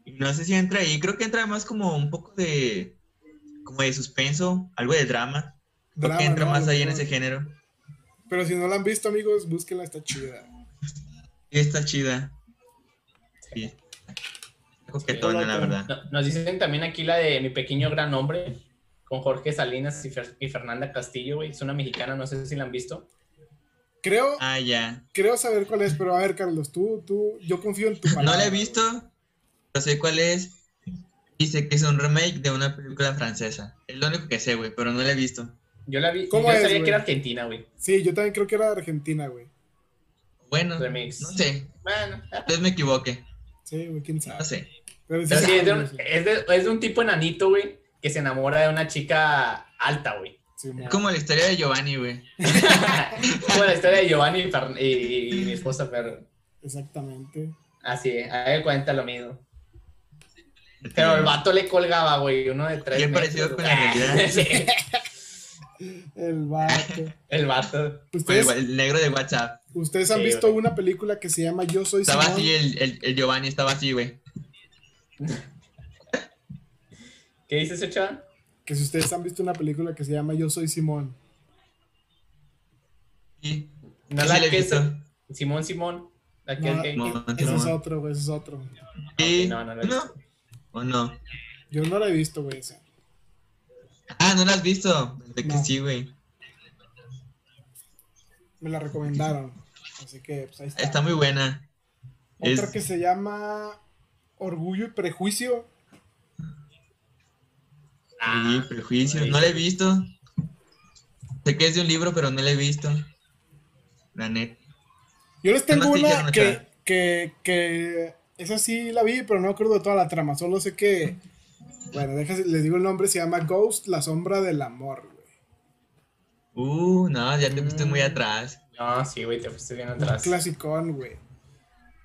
Y no sé si entra ahí, creo que entra más como un poco de, como de suspenso, algo de drama.
Drama,
que entra
¿no?
más
lo
ahí en
mejor.
ese género.
Pero si no la han visto, amigos, búsquenla, está chida.
Está chida. Sí. Coquetona, la verdad.
No- Nos dicen también aquí la de Mi Pequeño Gran Hombre, con Jorge Salinas y, Fer- y Fernanda Castillo, güey. Es una mexicana, no sé si la han visto.
Creo,
Ah, ya.
creo saber cuál es, pero a ver, Carlos, tú, tú, yo confío en tu palabra.
No la he visto, pero sé cuál es. Dice que es un remake de una película francesa. Es lo único que sé, güey, pero no la he visto.
Yo la vi,
¿Cómo
yo
es,
sabía
güey?
que era argentina, güey.
Sí, yo también creo que era de Argentina, güey.
Bueno,
Remix.
no sé.
Bueno,
Tal vez me equivoque.
Sí, güey, quién sabe.
No sé.
Pero sí
pero sí,
sabe,
es de, un, es, de, es de un tipo enanito, güey, que se enamora de una chica alta, güey.
Sí, mo-
Es como la historia de Giovanni, güey. <laughs>
Como la historia de Giovanni y, Fer- y- y mi esposa Fer.
Exactamente.
Así, a él cuenta lo mismo. Pero el vato le colgaba, güey, uno de tres
Bien parecido con la realidad. <laughs>
Sí,
El vato.
el vato.
¿Ustedes,
el, el negro de WhatsApp.
ustedes han
Sí,
visto
güey.
una película que se llama Yo Soy
Estaba
Simón?
así, el, el, el Giovanni estaba así, güey.
¿Qué dices, Ochoa?
Que si ustedes han visto una película que se llama Yo Soy Simón.
Sí,
No la
he visto.
es- Simón Simón. La que,
No,
que-
Ese es
Simón.
otro, güey, ese es otro.
Sí.
no, no la he visto.
¿O no?
Yo no la he visto, güey, esa.
Ah, ¿no la has visto? De que
No.
sí, güey.
Me la recomendaron. Así que, pues ahí está.
Está muy buena.
Otra
Es-
que se llama Orgullo y Prejuicio.
Sí, prejuicio. No la he visto. Sé que es de un libro, pero no la he visto. La neta.
Yo les tengo una
dijeron,
que, que, que esa sí la vi, pero no me acuerdo de toda la trama. Solo sé que, bueno, déjame, les digo el nombre, se llama Ghost, la sombra del amor, güey.
Uh, no, ya te fuiste muy
Mm.
atrás.
No, sí, güey, te fuiste bien
Un
atrás.
clasicón, güey.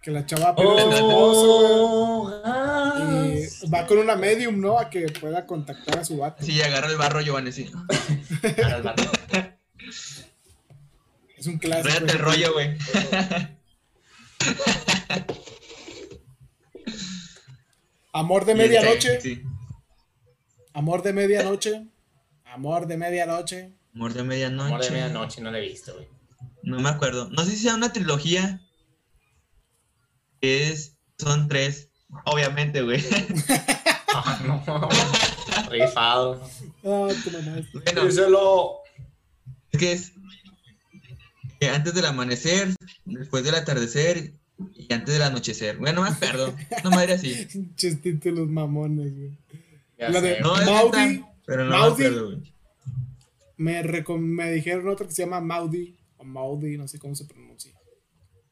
Que la chava pierde a su esposo,
Oh,
güey. Y va con una medium, ¿no? A que pueda contactar a su vato.
Sí, agarra el barro, Giovanni, sí.
el.
Es un clásico.
Réate el rollo, güey.
Amor de medianoche.
sex, sí.
Amor de medianoche. Amor de medianoche.
Amor de medianoche.
Amor de medianoche, no la he visto, güey.
No me acuerdo. No sé si sea una trilogía. Es. Son tres. Obviamente, güey.
Ah, <laughs> no. Rifado.
Ah, tu mamá.
bueno,
Díselo.
es que es. que antes del amanecer, después del atardecer y antes del anochecer. Bueno, no me acuerdo. Una madre así. <laughs>
Pinches títulos mamones, güey. La
sé,
de-
No, es
Maudie.
neta, pero no
Maudie.
me acuerdo, güey.
Me, recom- me dijeron otra que se llama Maudie. O Maudie, no sé cómo se pronuncia.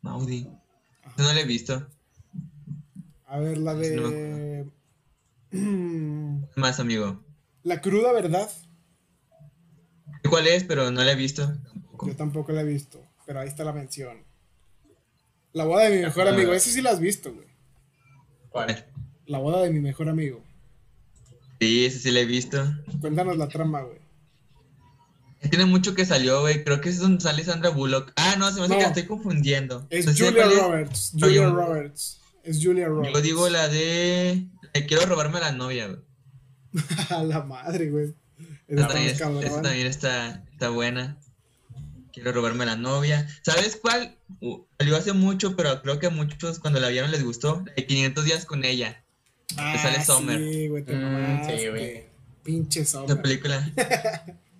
Maudie. No la he visto.
A ver, la
No
de.
¿Qué <clears throat> más, amigo?
la cruda verdad.
¿Cuál es? Pero no la he visto. Tampoco.
Yo tampoco la he visto. Pero ahí está la mención. La boda de mi mejor
Ah.
amigo. Ese sí la has visto, güey.
¿Cuál?
La boda de mi mejor amigo.
Sí, ese sí la he visto.
Cuéntanos la trama, güey.
Tiene mucho que salió, güey. Creo que es donde sale Sandra Bullock. Ah, no, se me hace
No.
que la estoy confundiendo.
Es Julia
es.
Roberts. Julia Roberts. Es Julia Roberts.
Yo digo la de. quiero robarme a la novia, güey. <laughs>
A la madre, güey.
Esa también,
más
es-
cabrón.
esa también está, está buena. Quiero robarme a la novia. ¿Sabes cuál? Uh, salió hace mucho, pero creo que a muchos cuando la vieron les gustó. La de 500 días con ella.
Ah,
sale Summer.
Sí, güey, te
Mm, sí, güey.
Pinche Summer.
película. <laughs>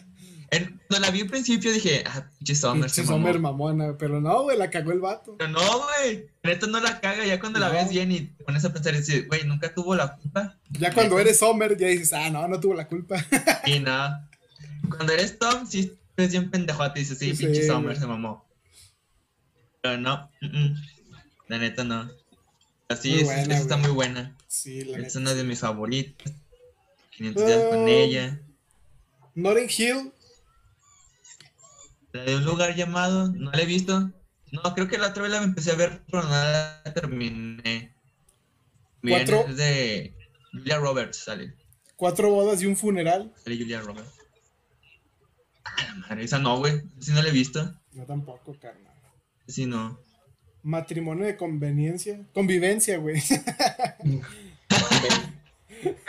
Cuando la vi al principio dije, ah, pinche Summer.
Pinche
se mamó.
Summer mamona. Pero no, güey, la cagó el vato.
Pero no, güey. Neta no la caga. Ya cuando la
No.
ves bien y te pones a pensar y dices, güey, nunca tuvo la culpa.
Ya cuando eres Summer, ya dices, ah, no, no tuvo la culpa. <laughs>
Y nada. Cuando eres Tom, sí eres bien pendejote y dices, sí,
Sí,
pinche Summer
güey.
se mamó. Pero no, mm, mm. la neta no. Así es,
buena,
está muy buena.
Sí, la
Es
neta.
una de mis favoritas. 500 días con
Um,
ella.
Notting Hill.
La de un lugar llamado, no la he visto. No, creo que la otra vez la empecé a ver, pero no la terminé. Bien,
Cuatro.
es de Julia Roberts, sale.
Cuatro bodas y un funeral.
Sale Julia Roberts. La madre, esa no, güey. Si no la he visto.
Yo tampoco, carnal.
Si no.
Matrimonio de conveniencia. Convivencia, güey. <laughs>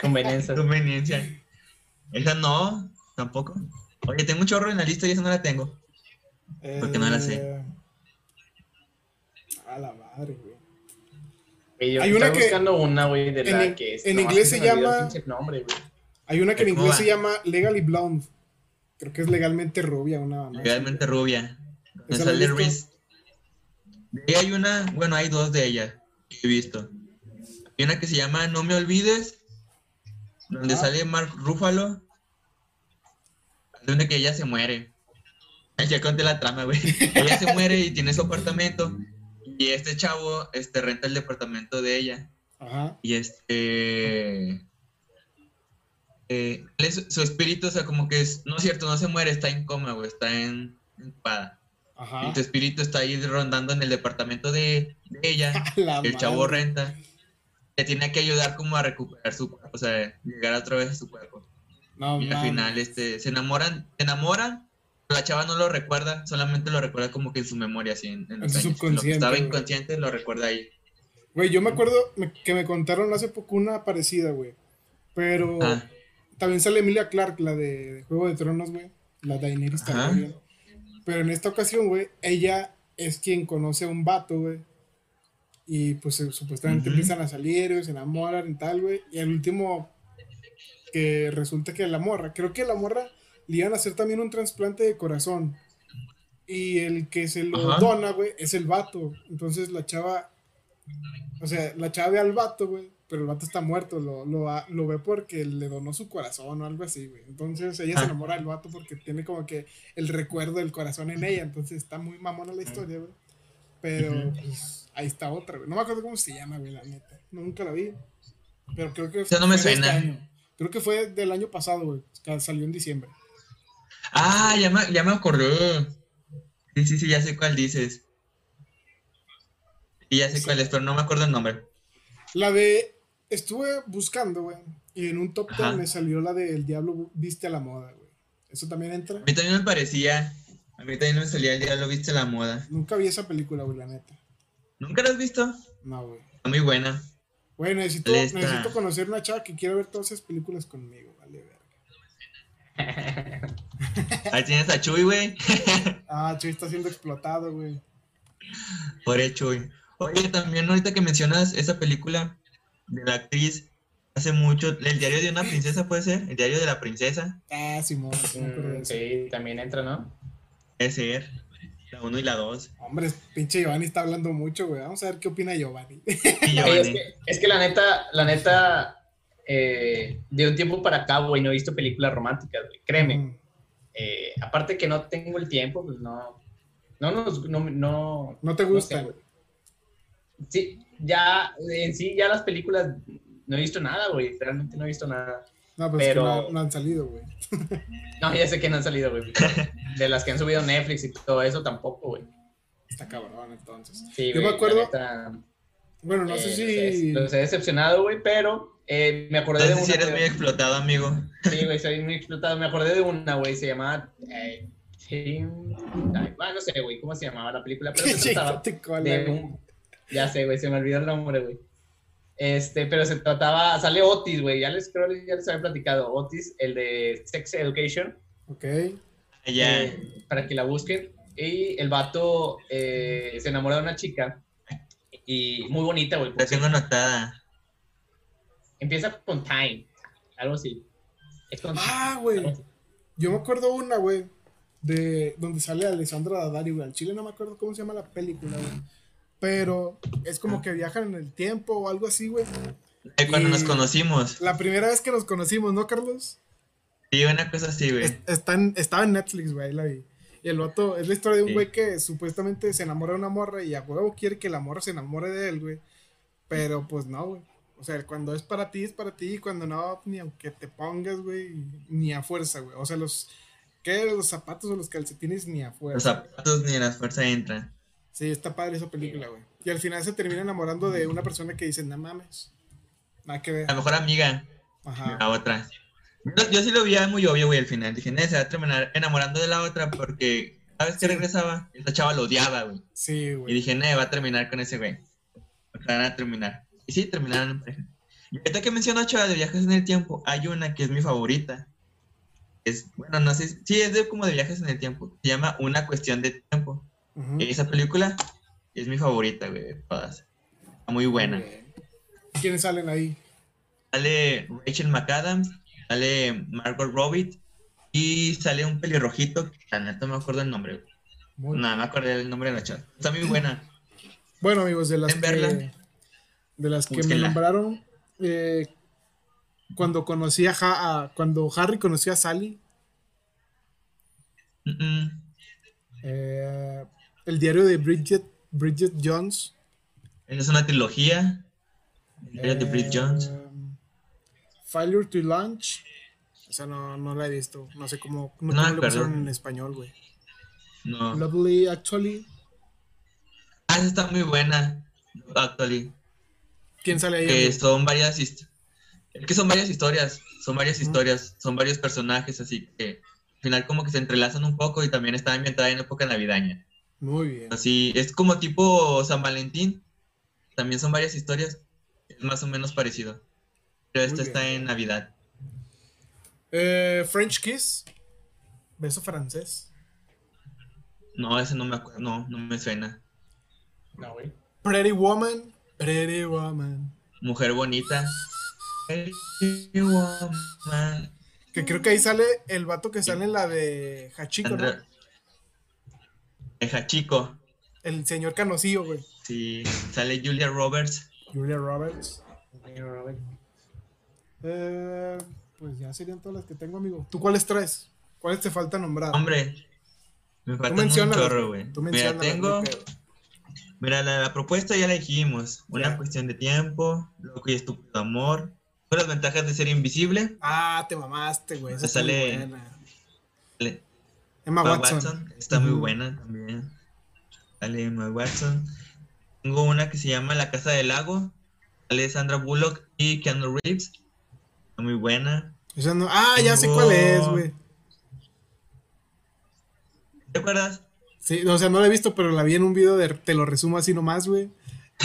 Conveniencia.
Conveniencia. Esa no, tampoco. Oye, tengo un chorro en la lista y esa no la tengo. Porque no la sé.
Eh, A la madre, güey.
Yo
Hay una que-
buscando una, güey, de
en
la que es.
en
nomás
inglés se llama-
pinche nombre, güey.
Hay una que en
¿Cómo
inglés
va?
se llama Legally Blonde. Creo que es legalmente rubia, una
Legalmente rubia. Me
¿Esa la has
sale? Reese. De ahí hay una, bueno, hay dos de ellas que he visto. Hay una que se llama No me olvides, donde
Ah.
sale Mark Ruffalo. Donde que ella se muere. Ya conté la trama, güey. Ella se muere y tiene su apartamento. Y este chavo este, renta el departamento de ella.
Ajá.
Y este. eh, su espíritu, o sea, como que es. No es cierto, no se muere, está en coma, güey. Está en. en espada.
Ajá.
Y tu espíritu está ahí rondando en el departamento de, de ella. <laughs>
La
el chavo renta. Le tiene que ayudar como a recuperar su cuerpo, o sea, llegar otra vez a su cuerpo.
No,
y al final este, se enamoran, se enamoran, la chava no lo recuerda, solamente lo recuerda como que en su memoria, así en, en los años. Lo que estaba
güey.
inconsciente lo recuerda ahí.
Güey, yo me acuerdo que me contaron hace poco una parecida, güey. Pero
Ah,
también sale Emilia Clark, la de, Juego de Tronos, güey. La Daenerys. Targaryen. Pero en esta ocasión, güey, ella es quien conoce a un vato, güey. Y pues supuestamente empiezan a salir, güey, se enamoran y tal, güey. Y al último, que resulta que la morra, creo que la morra le iban a hacer también un trasplante de corazón. Y el que se lo
Ajá.
dona, güey, es el vato. Entonces la chava, o sea, la chava ve al vato, güey, pero el vato está muerto, lo, lo, lo ve porque le donó su corazón o algo así, güey. Entonces ella se
Ah.
enamora del vato porque tiene como que el recuerdo del corazón en ella. Entonces está muy mamona la historia, güey. Pero pues ahí está otra, güey. No me acuerdo cómo se llama, güey, la neta. Nunca la vi. Pero creo que
no me
este. Creo que fue del año pasado, güey. Salió en diciembre.
Ah, ya me, ya me acordé. Sí, sí, sí, ya sé cuál dices. Y ya sé
Sí.
cuál es, pero no me acuerdo el nombre.
La de. Estuve buscando, güey. Y en un top 10
Ajá.
me salió la de El Diablo Viste a la Moda, güey. ¿Eso también entra?
A mí también me parecía. A mí también me salía el día, lo viste la moda.
Nunca vi esa película, güey, la neta.
¿Nunca la has visto?
No, güey.
Está muy buena.
Güey, necesito, necesito conocer una chava que quiera ver todas esas películas conmigo, vale, verga. <laughs>
Ahí tienes a Chuy, güey.
Ah, Chuy está siendo explotado, güey.
Por el Chuy. Oye, también ahorita que mencionas esa película de la actriz, hace mucho, el diario de una princesa puede ser, el diario de la princesa,
Ah, Simón, sí
Mm, sí, también entra, ¿no?
puede ser, la 1 y la 2.
Hombre, pinche Giovanni está hablando mucho, güey. Vamos a ver qué opina Giovanni.
Y
Ey, es,
Giovanni.
que, es que la neta, la neta, eh, de un tiempo para acá, güey, no he visto películas románticas, güey. Créeme.
Mm.
Eh, aparte que no tengo el tiempo, pues no. No, nos- no, no,
No te
sé,
gustan.
güey. sí, ya, en sí, ya las películas, no he visto nada, güey. Realmente no he visto nada.
No, pues es que
Pero-
no, no han salido, güey. <laughs>
No, ya sé que no han salido, güey. pero De las que han subido Netflix y todo eso tampoco, güey.
Está cabrón, entonces.
Sí,
Yo
güey,
me acuerdo-
neta,
Bueno, no
eh,
sé si.
he- Los he decepcionado, güey, pero eh, me acordé de
Entonces
una.
si eres
güey.
muy explotado, amigo.
Sí, güey, soy muy explotado. Me acordé de una, güey, se llamaba. Eh, Tim- ay, ah, no sé, güey, cómo se llamaba la película, pero se <laughs> trataba de un. Ya sé, güey, se me olvidó el nombre, güey. Este, pero se trataba. Sale Otis, güey, ya les creo ya les había platicado. Otis, el de Sex Education,
Ok.
Ya.
eh, para que la busquen. Y el vato eh, se enamora de una chica. Y muy bonita, güey.
La
porque
tengo anotada.
Empieza con Time, algo así. Es con
Ah, güey. Yo me acuerdo una, güey. De donde sale Alessandra Daddario, güey. Al chile no me acuerdo cómo se llama la película, güey. Pero es como que viajan en el tiempo o algo así, güey.
Cuando
Y-
nos conocimos.
La primera vez que nos conocimos, ¿no, Carlos?
Sí, una cosa así, güey.
Es- está en- estaba en Netflix, güey, la vi. Y el vato, es la historia de un
Sí.
güey que supuestamente se enamora de una morra y a huevo quiere que la morra se enamore de él, güey. Pero pues no, güey. O sea, cuando es para ti, es para ti. Y cuando no, ni aunque te pongas, güey, ni a fuerza, güey. O sea, los, ¿qué? Los zapatos o los calcetines ni a
Los
fuerza.
zapatos ni la fuerza entran.
Sí, está padre esa película, güey. Y al final se termina enamorando de una persona que dice, no mames. Nada que ver.
La mejor amiga,
Ajá.
la otra. Yo, yo sí lo vi muy obvio, güey, al final. Dije, "No, se va a terminar enamorando de la otra porque cada vez que
Sí.
regresaba, esa chava lo odiaba, güey.
Sí,
Y
güey.
dije, no, va a terminar con ese güey. Van a terminar. Y sí, terminaron en pareja. Y ahorita que menciono chava de viajes en el tiempo, hay una que es mi favorita. Es, bueno, no sé, sí, es de, como de viajes en el tiempo. Se llama Una cuestión de tiempo.
Ujú.
Esa película es mi favorita, güey, todas. Está muy buena.
¿Quiénes salen ahí?
Sale Rachel McAdams, sale Margot Robbie y sale un pelirrojito, que la neta no me acuerdo el nombre.
Muy
No, me acuerdo el nombre de la chava. Está muy buena.
Bueno, amigos, de las que. De las que me nombraron, eh, cuando conocí a, cuando Harry conoció a Sally,
Mm, mm.
eh, el diario de Bridget, Bridget Jones,
Es una trilogía. El diario de Bridget
eh,
Jones.
Failure to Launch, o sea, no, no la he visto, no sé cómo, no,
No
cómo le pusieron en español, güey.
No.
Lovely, actually,
Ah, esa está muy buena. Actually.
¿Quién sale ahí?
Que son varias que son varias historias. Son varias historias. Son varios personajes. Así que al final como que se entrelazan un poco y también está ambientada en época navideña.
Muy bien.
Así, es como tipo San Valentín. También son varias historias. Es más o menos parecido. Pero esta está en Navidad.
Eh, French Kiss, beso francés.
No, ese no me acuerdo. No, no me suena.
No, güey.
Pretty Woman, Pretty Woman.
Mujer bonita. Pretty woman.
Que creo que ahí sale el vato que sale en la de Hachiko, ¿no?
Eja chico.
El señor Canosillo, güey.
Sí, sale Julia Roberts.
Julia Roberts. Eh, pues ya serían todas las que tengo, amigo. ¿Tú cuáles traes? ¿Cuáles te falta nombrar?
Hombre, me
Tú
faltan un chorro, güey.
Tú
Mira,
menciónalas,
tengo. Mira, la, la propuesta ya la dijimos. Una cuestión de tiempo, loco y estúpido amor. Son las ventajas de ser invisible.
Ah, te mamaste, güey. Esa muy
Sale-
buena.
Sale
Emma Watson.
Watson, está muy buena también. Sale Emma Watson. Tengo una que se llama La Casa del Lago. Sale Sandra Bullock y Keanu Reeves. Está muy buena.
No- Ah, ya sé cuál es, güey.
¿Te acuerdas?
Sí, o sea, no la he visto, pero la vi en un video de Te lo resumo así nomás, güey.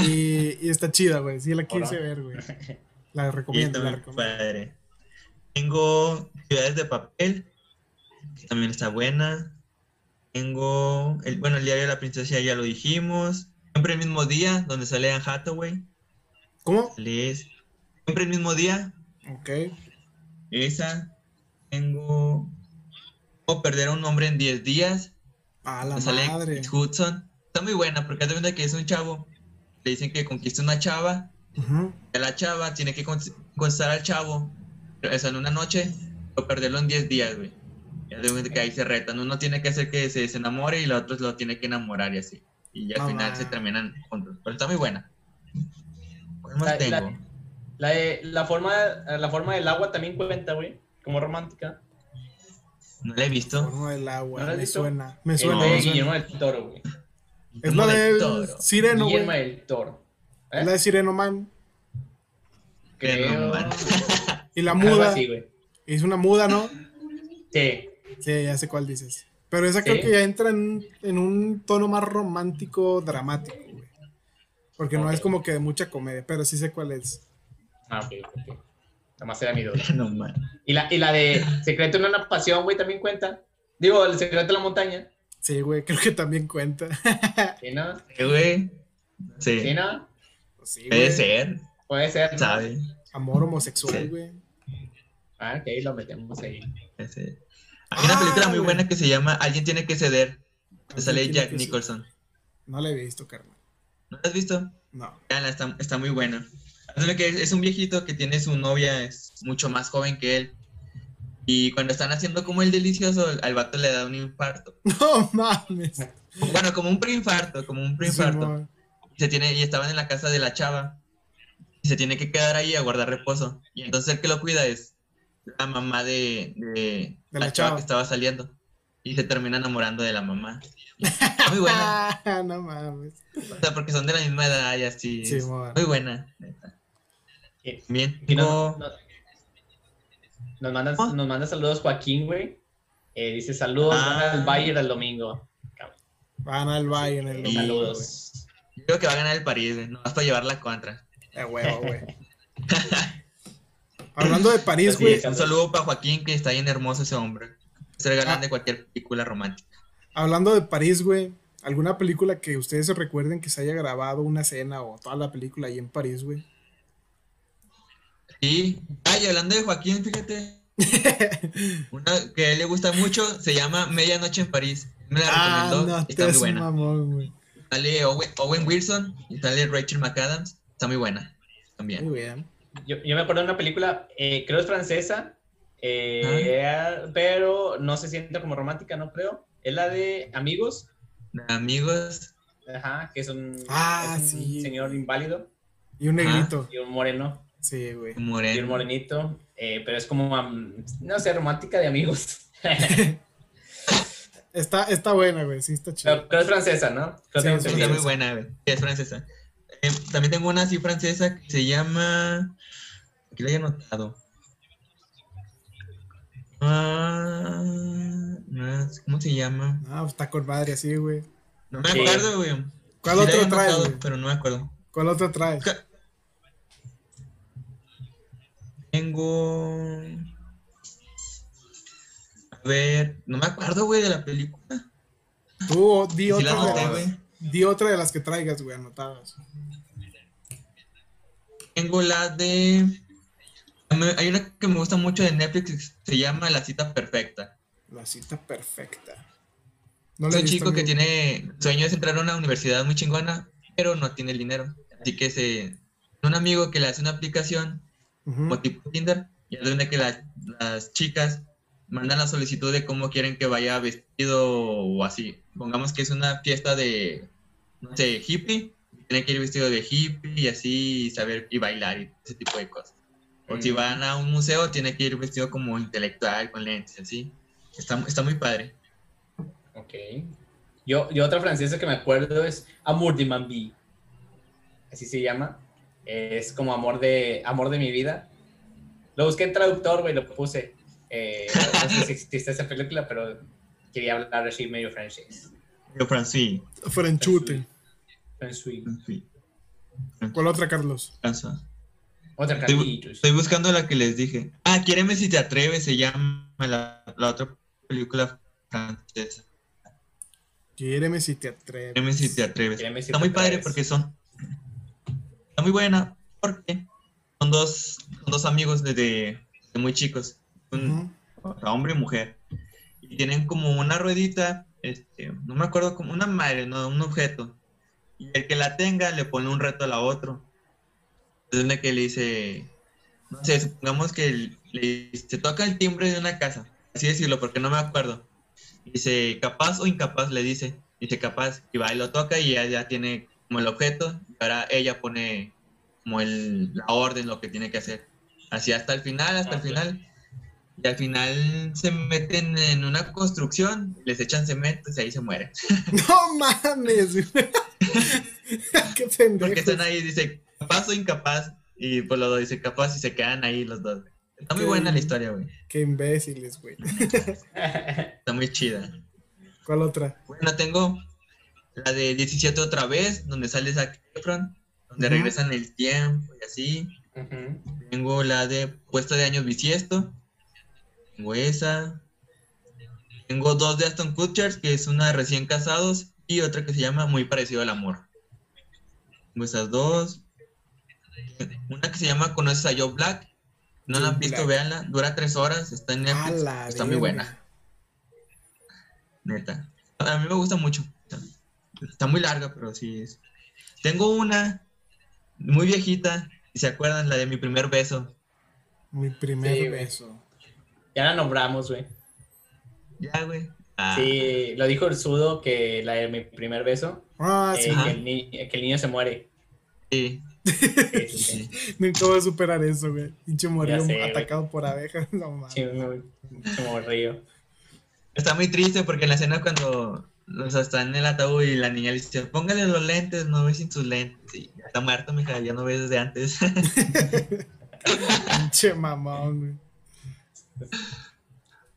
Y, y está chida, güey. Sí, la quise ver, güey. <laughs> La recomiendo, la recomiendo.
padre. Tengo Ciudades de Papel, que también está buena. Tengo, el, bueno, el diario de la princesa ya lo dijimos. Siempre el mismo día, donde sale Anne Hathaway.
¿Cómo?
Sale es- Siempre el mismo día,
Ok.
esa. Tengo Cómo perder a un hombre en 10 días.
A la
sale
madre.
Hudson. Está muy buena porque haz de que es un chavo. Le dicen que conquista una chava
Ujú.
a la chava tiene que con- conquistar al chavo, o sea, en una noche, o perderlo en 10 días, güey. Ya de cuenta que ahí se retan. Uno tiene que hacer que se, se enamore y el otro lo tiene que enamorar y así. Y ya al final se terminan juntos. Pero está muy buena. ¿Cuál más
La-
tengo?
la- La, de- la, forma, la forma del agua también cuenta, güey. Como romántica.
No la he visto.
Forma del agua.
¿No
me
visto?
suena. Me
Es
suena.
de
me suena.
Guillermo del Toro, güey.
Es
Guillermo
la
del Toro.
Sireno, güey.
Guillermo del Toro. ¿Eh?
Es la de Sireno Man.
Creo. <laughs>
Y la muda.
así, güey.
Es una muda, ¿no?
Sí.
Sí, ya sé cuál dices. Pero esa creo
Sí.
que ya entra en, en un tono más romántico, dramático, güey. Porque no es como que de mucha comedia, pero sí sé cuál es.
Ah, ok, ok. Nada más era mi duda.
no, man.
Y la, y la de Secreto en una pasión, güey, también cuenta. Digo, el secreto de la montaña.
Sí, güey, creo que también cuenta.
¿Sí, no?
¿Qué, güey? Sí.
¿Sí, no?
Sí,
Puede
güey.
ser,
Puede ser. ¿no?
¿sabe?
Amor homosexual,
Sí.
güey.
Ah, ok, lo metemos ahí.
Hay una
Ah,
película muy
güey.
buena que se llama Alguien tiene que ceder. Que sale Jack. Nicholson.
No la he visto, carnal.
¿No la has visto?
No.
Está, está muy buena. Que es, un viejito que tiene su novia, es mucho más joven que él. Y cuando están haciendo como el delicioso, al vato le da un infarto. <laughs>
No mames.
Bueno, como un preinfarto, como un preinfarto. Y, se tiene, y estaban en la casa de la chava. Y se tiene que quedar ahí a guardar reposo. Y entonces el que lo cuida es la mamá de, de,
De
la,
la
chava
chava.
que estaba saliendo. Y se termina enamorando de la mamá. Está <laughs> muy buena.
No mames.
O sea, porque son de la misma edad y así.
Simón.
muy buena.
Sí.
Bien.
Nos, nos, nos manda,
¿Ah?
nos manda saludos Joaquín, güey. Eh, dice saludos,
Ah.
van al Bayern el domingo.
Van al Bayern el
Y-
domingo,
Saludos.
Yo creo que va a ganar el París, güey. No vas para llevar la contra.
Eh, huevo, güey. <laughs> Hablando de París,
Así
güey.
es.
Un saludo para Joaquín, que está bien hermoso ese hombre. Ser galán
Ah.
de cualquier película romántica.
Hablando de París, güey. ¿Alguna película que ustedes se recuerden que se haya grabado una escena o toda la película ahí en París, güey?
Y, ay, hablando de Joaquín, fíjate. <laughs> Una que a él le gusta mucho se llama Medianoche en París. Me la
Ah,
recomendó.
no,
está muy buena.
mamón.
Sale Owen, Owen Wilson y sale Rachel McAdams. Está muy buena. También.
Muy bien.
Yo, yo me acuerdo de una película, eh, creo es francesa, eh, pero no se siente como romántica, no creo. Es la de Amigos,
Amigos.
ajá, que es un,
Ah,
es un
sí.
señor inválido
Y un
Ajá.
negrito.
y un moreno,
Sí, güey.
y un morenito, eh, pero es como, no sé, romántica de amigos. <laughs>
Está, está buena, güey. Sí, está chido.
pero es francesa, ¿no? Creo
Sí,
Está muy buena, güey. Sí, es francesa. Eh, también tengo una así francesa que se llama. Aquí la he anotado. Ah, no, ¿Cómo se llama?
Ah, está con madre así, güey.
No me acuerdo, güey.
¿Cuál
Sí
otro traes?
Pero no me acuerdo.
¿Cuál otro traes?
Tengo. A ver, no me acuerdo, güey, de la película.
Tú di
Sí
otra, de las, di otra de las que traigas, güey, anotadas.
Tengo la de. Hay una que me gusta mucho de Netflix se llama La cita perfecta.
La cita perfecta. No
Es un chico que tiene sueño es entrar a una universidad muy chingona, pero no tiene el dinero. Así que se un amigo que le hace una aplicación
Ujú.
como tipo Tinder y es donde que la- las chicas mandan la solicitud de cómo quieren que vaya vestido o así. Pongamos que es una fiesta de no sé, hippie, tiene que ir vestido de hippie y así y saber y bailar y ese tipo de cosas. O si van a un museo, tiene que ir vestido como intelectual, con lentes, así. Está, está muy padre.
Ok. Yo, yo otra francesa que me acuerdo es Amour de ma vie. Así se llama. Es como amor de, amor de mi vida. Lo busqué en traductor, güey, lo puse. Eh, <laughs> no sé si existe esa película, pero quería hablar así medio francés.
Yo, Francis.
Franchute.
Francés.
¿Cuál otra, Carlos?
Otra
Estoy,
cartitos.
estoy buscando la que les dije. Ah, Quiéreme si te atreves, se llama la, la otra película francesa.
Quiéreme si te atreves.
Quiéreme si te atreves.
Si
Está
te
muy padre porque son. Está muy buena porque son dos, son dos amigos desde, desde muy chicos. Un, hombre y mujer. Y tienen como una ruedita, este, no me acuerdo, como una madre, no, un objeto. Y el que la tenga le pone un reto a la otro. Es donde que le dice, no sé, supongamos que le, se toca el timbre de una casa, así decirlo, porque no me acuerdo. Dice, capaz o incapaz, le dice. Dice, capaz, y va y lo toca y ella ya tiene como el objeto, y ahora ella pone como el, la orden, lo que tiene que hacer. Así hasta el final, hasta el final. Y al final se meten en una construcción, les echan cemento y ahí se mueren. <laughs>
No mames. <laughs> Qué pendejo.
Porque están ahí, dice, capaz o incapaz. Y pues los dos dice capaz y se quedan ahí los dos. Está muy
Qué-
buena la historia, güey.
Qué imbéciles, güey.
Está muy chida.
¿Cuál otra?
Bueno, tengo la de 17 otra vez, donde sale Zac Efron, donde regresan el tiempo y así. Tengo la de Puesta de Años Bisiesto. Tengo esa. Tengo dos de Aston Kutcher, que es una de recién casados, y otra que se llama Muy parecido al amor. Tengo esas dos. Una que se llama Conoces a Joe Black. No la han visto,
Black.
véanla. Dura tres horas, está en Netflix. Está muy buena, neta. A mí me gusta mucho. Está muy larga, pero sí es. Tengo una muy viejita, si se acuerdan, la de mi primer beso.
Mi primer
Sí, güey.
beso.
Ya la nombramos, güey.
Ya, güey. Ah,
Sí, lo dijo el sudo que la de mi primer beso,
Ah,
eh,
sí.
Que, el ni- que el niño se muere.
sí.
Sí, sí, sí.
Nunca voy a superar eso, güey. Pinche
güey.
atacado por abejas. <laughs> No mames.
Como río.
Está muy triste porque en la escena cuando o sea, está en el ataúd y la niña le dice, póngale los lentes, no ves sin sus lentes. Y ya está muerto, mija, ya no ves desde antes. <laughs>
Pinche mamón, güey.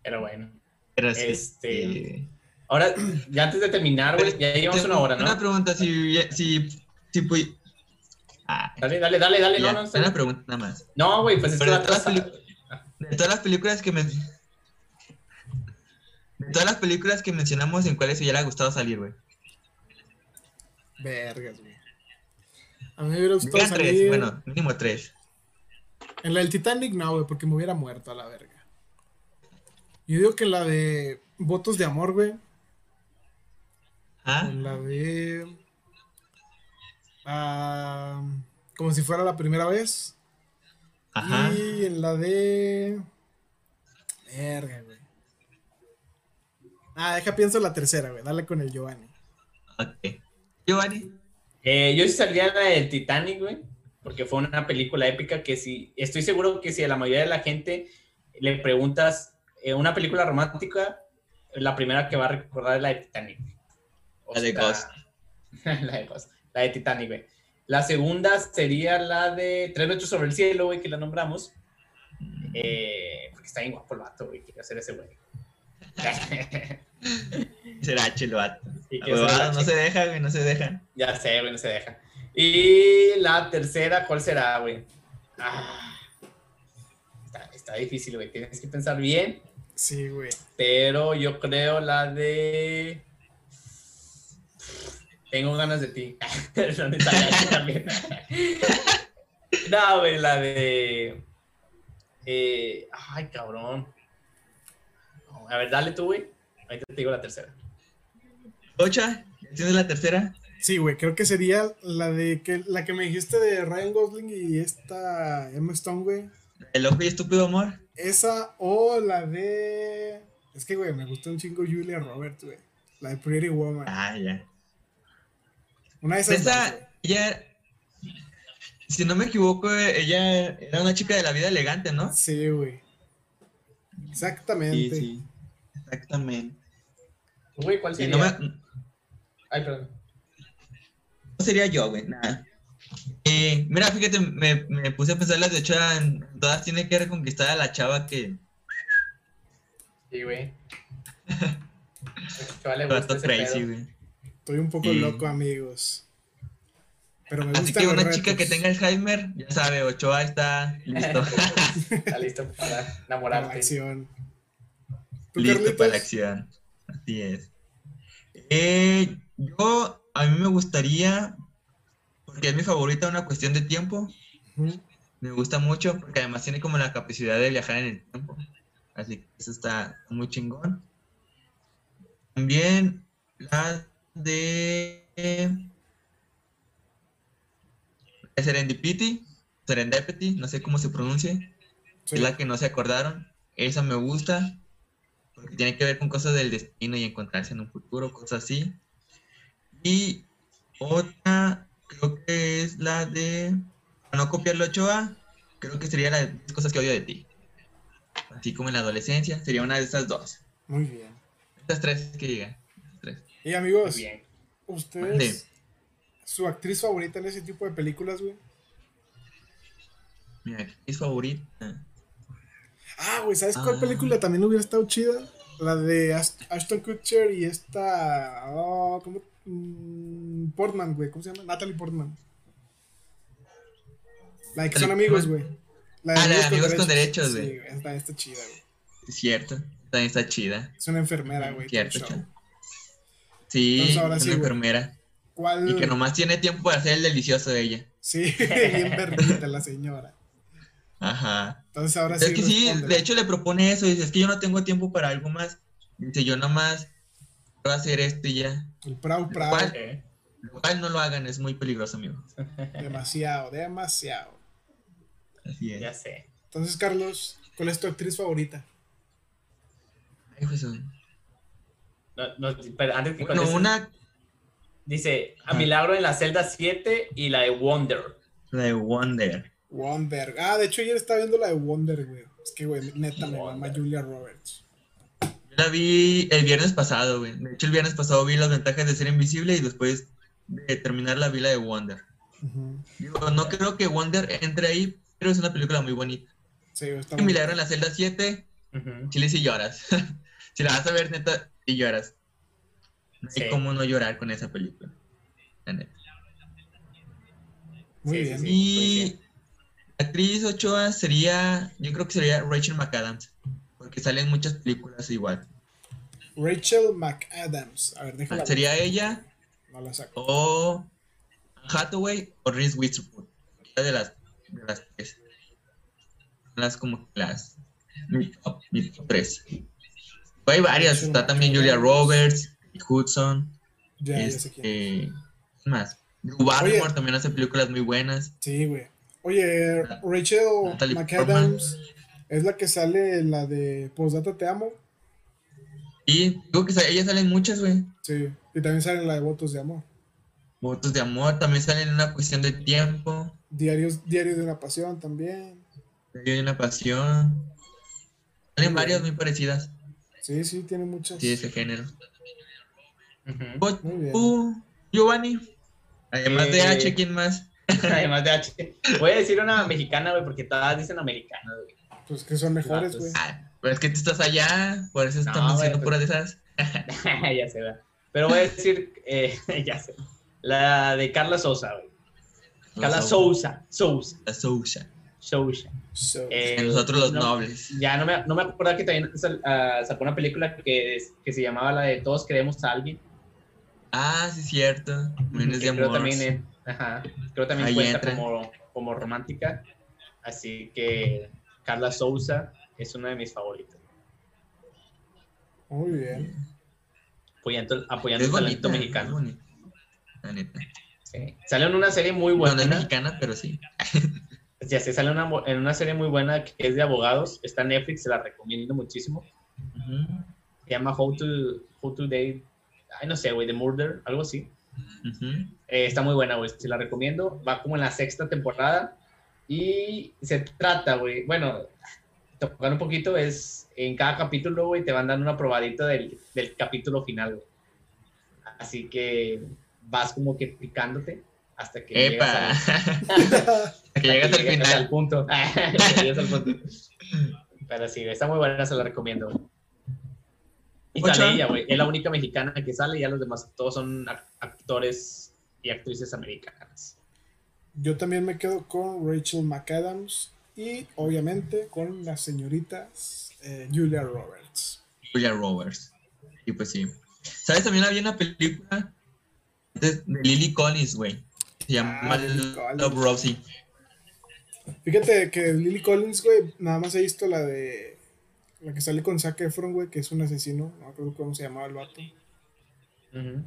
Pero bueno.
Pero sí,
Este,
sí.
Ahora, ya antes de terminar, güey, ya llevamos una hora, ¿no?
Una pregunta, si, si, si, pu- Ah,
Dale, dale, dale, dale.
ya,
No, no,
una pregunta nada más.
No, güey, pues es que
de todas las. De todas las películas que De todas las películas que mencionamos, ¿en cuáles se hubiera gustado salir, güey?
Vergas, güey. A mí me hubiera gustado
tres,
salir.
bueno, mínimo tres.
En la del Titanic no, güey, porque me hubiera muerto a la verga. Yo digo que la de Votos de Amor, güey.
¿Ah?
En la de. ah, como si fuera la primera vez.
Ajá.
Y en la de. Verga, güey. Ah, deja pienso la tercera, güey. Dale con el Giovanni.
Ok. Giovanni.
Eh, yo sí salía en la del Titanic, güey, porque fue una película épica que sí, estoy seguro que si a la mayoría de la gente le preguntas eh, una película romántica, la primera que va a recordar es la de Titanic. O
La de Ghost. <laughs>
la de Ghost. La de Titanic, güey. La segunda sería la de Tres metros sobre el cielo, güey, que la nombramos. Eh, porque está bien guapo el vato, güey, quiero ser ese güey. <laughs> <laughs> <laughs>
Será
el
No se deja, güey, no se deja.
Ya sé, güey, no se deja. Y la tercera, ¿cuál será, güey? Ah, está, está difícil, güey. Tienes que pensar bien,
Sí, güey.
pero yo creo la de. Tengo ganas de ti. <laughs> <laughs> No, güey, la de. eh, ay, cabrón. A ver, dale tú, güey. Ahorita te digo la tercera.
Ocha, ¿tienes la tercera?
Sí, güey. Creo que sería la de que la que me dijiste de Ryan Gosling y esta Emma Stone, güey.
El ojo y estúpido amor.
Esa o la de. Es que, güey, me gustó un chingo Julia Roberts, güey. La de Pretty Woman.
Ah, ya.
Una de esas.
Esa,
dos,
ella, si no me equivoco, ella era una chica de la vida elegante, ¿no?
Sí, güey. Exactamente.
Exactamente.
Güey, ¿cuál sería?
no, me-
Ay, perdón.
no sería yo, güey, nada. Eh, mira, fíjate, me, me puse a pensar las de Ochoa, en- todas tienen que reconquistar a la chava que
Sí, güey. <laughs> Vale,
crazy, güey.
Estoy un poco
Sí.
loco, amigos. Pero me
Así que una chica que tenga Alzheimer, ya sabe, Ochoa está listo, <laughs>
Está listo para
Para la
enamorarte.
acción. ¿Tú,
listo
Carlitos?
para la acción. Así es. Eh, yo, a mí me gustaría, porque es mi favorita, una cuestión de tiempo. Me gusta mucho porque además tiene como la capacidad de viajar en el tiempo. Así que eso está muy chingón. También la de Serendipity, Serendipity, no sé cómo se pronuncia,
Sí.
es la que no se acordaron. Esa me gusta porque tiene que ver con cosas del destino y encontrarse en un futuro, cosas así. Y otra, creo que es la de para no copiarlo Ochoa, creo que sería la de 10 cosas que odio de ti. Así como en la adolescencia, sería una de esas dos.
Muy bien.
Estas tres que digan. estas tres.
Y amigos,
bien.
¿ustedes
Mande.
su actriz favorita en ese tipo de películas, güey?
Mi actriz favorita.
Ah, güey, ¿sabes cuál
Ah.
película también hubiera estado chida? La de Ash- Ashton Kutcher y esta. Oh, ¿cómo? Mm, Portman, güey. ¿Cómo se llama? Natalie Portman. La de que son amigos, güey.
Ah, la de Amigos con Derechos,
Sí,
güey.
Esta está chida, güey.
Es cierto. También está chida.
Es una enfermera, güey.
Cierto. Sí,
Entonces, ahora
es
sí,
una enfermera.
¿Cuál?
Y que nomás tiene tiempo para hacer el delicioso de ella.
Sí, <laughs> bien perrita la señora.
Ajá.
Entonces ahora
es
sí.
que sí, de hecho le propone eso. Dice, es que yo no tengo tiempo para algo más. Dice, yo nomás puedo hacer esto y ya.
El Prau Prau.
Eh,
Lo cual no lo hagan, es muy peligroso, amigo. <laughs>
Demasiado, demasiado.
Así es.
ya sé.
Entonces, Carlos, ¿cuál es tu actriz favorita?
Ay, Jesús.
No, no, pero antes que
Bueno,
contestes,
una,
Dice, a
Ah.
Milagro en la celda 7 y la de Wonder.
la de Wonder.
Wonder. Ah, de hecho, ayer estaba viendo la de Wonder, güey. Es que, güey, neta me mama
Wonder.
Julia Roberts.
Yo la vi el viernes pasado, güey. De hecho, el viernes pasado vi las ventajas de ser invisible y después de terminar la vi la de Wonder. Digo, no creo que Wonder entre ahí, pero es una película muy bonita.
Sí, está
Un
muy-
milagro en la celda 7,
Ujú.
chile si lloras. <laughs> si la vas a ver, neta, y lloras. No hay
Sí.
cómo no llorar con esa película. La neta.
Muy
Sí,
bien.
sí.
Y la actriz Ochoa sería, yo creo que sería Rachel McAdams, porque salen muchas películas igual.
Rachel McAdams. A ver, déjala.
Sería ella
No la saco.
o Hathaway o Reese Witherspoon. De las, de las tres. las como las mi top, mi top tres. Hay varias, está también Julia Roberts, Hudson,
Ya, ya sé
este, ¿quién más? Drew Barrymore también hace películas muy buenas.
Sí, güey. Oye, Rachel
Natalie
McAdams es la que sale en la de Postdata Te Amo.
Y digo que sa- ellas salen muchas, güey.
Sí. Y también sale en la de Votos de Amor.
Votos de amor también salen en una cuestión de tiempo,
Diarios, Diarios de una Pasión también.
de una pasión. Salen varias muy parecidas,
Sí, sí, tiene muchas.
sí, de ese género. Tú, Giovanni. Además de
Eh,
H, ¿quién más? <laughs>
Además de H. Voy a decir una mexicana, güey, porque todas dicen americana, güey.
Pues que son mejores, güey.
Ah, pero es que tú estás allá, por eso
No,
estamos
güey,
haciendo
pues-
puras de esas. <laughs>
ya se va. Pero voy a decir, eh, <laughs> ya sé. La de Carla Sousa, güey. Carla Sousa. Sousa.
La Sousa.
Sousa.
So,
Eh,
nosotros los
no,
nobles.
Ya no me, no me acuerdo que también sal- ah, sacó una película que, es- que se llamaba la de Todos queremos a alguien.
Ah, sí, cierto. Millones de amor.
también, eh, ajá, creo también
Ahí
cuenta
entra.
como, como romántica. Así que Carla Sousa es una de mis favoritas.
muy bien.
Apoyando, apoyando
Es
el talento mexicano.
bonita. La neta.
Sí. Sale en una serie muy buena.
no es mexicana, pero sí. <laughs>
Ya se sale una, en una serie muy buena que es de abogados. Está en Netflix, se la recomiendo muchísimo. Se llama How to, How to Date, ay, no sé, güey, The Murder, algo así. Eh, está muy buena, güey, se la recomiendo. Va como en la sexta temporada. Y se trata, güey, bueno, tocar un poquito es, en cada capítulo, güey, te van dando una probadita del, del capítulo final, güey. Así que vas como que picándote hasta que
¡Epa!
llegas al, <laughs>
que llegas al
al
final.
punto. <laughs> Llegas al punto. Pero sí, está muy buena, se la recomiendo. Y
Ocho.
sale ella, güey. Es la única mexicana que sale, y ya los demás todos son ac- actores y actrices americanas.
Yo también me quedo con Rachel McAdams y obviamente con las señoritas eh, Julia Roberts.
Julia Roberts. Y pues sí. ¿Sabes? También había una película de, Lily Collins, güey. Se llama
Ah.
Love Rosie.
Fíjate que Lily Collins, güey, nada más he visto la de. La que sale con Zac Efron, güey, que es un asesino. No me acuerdo cómo se llamaba el vato.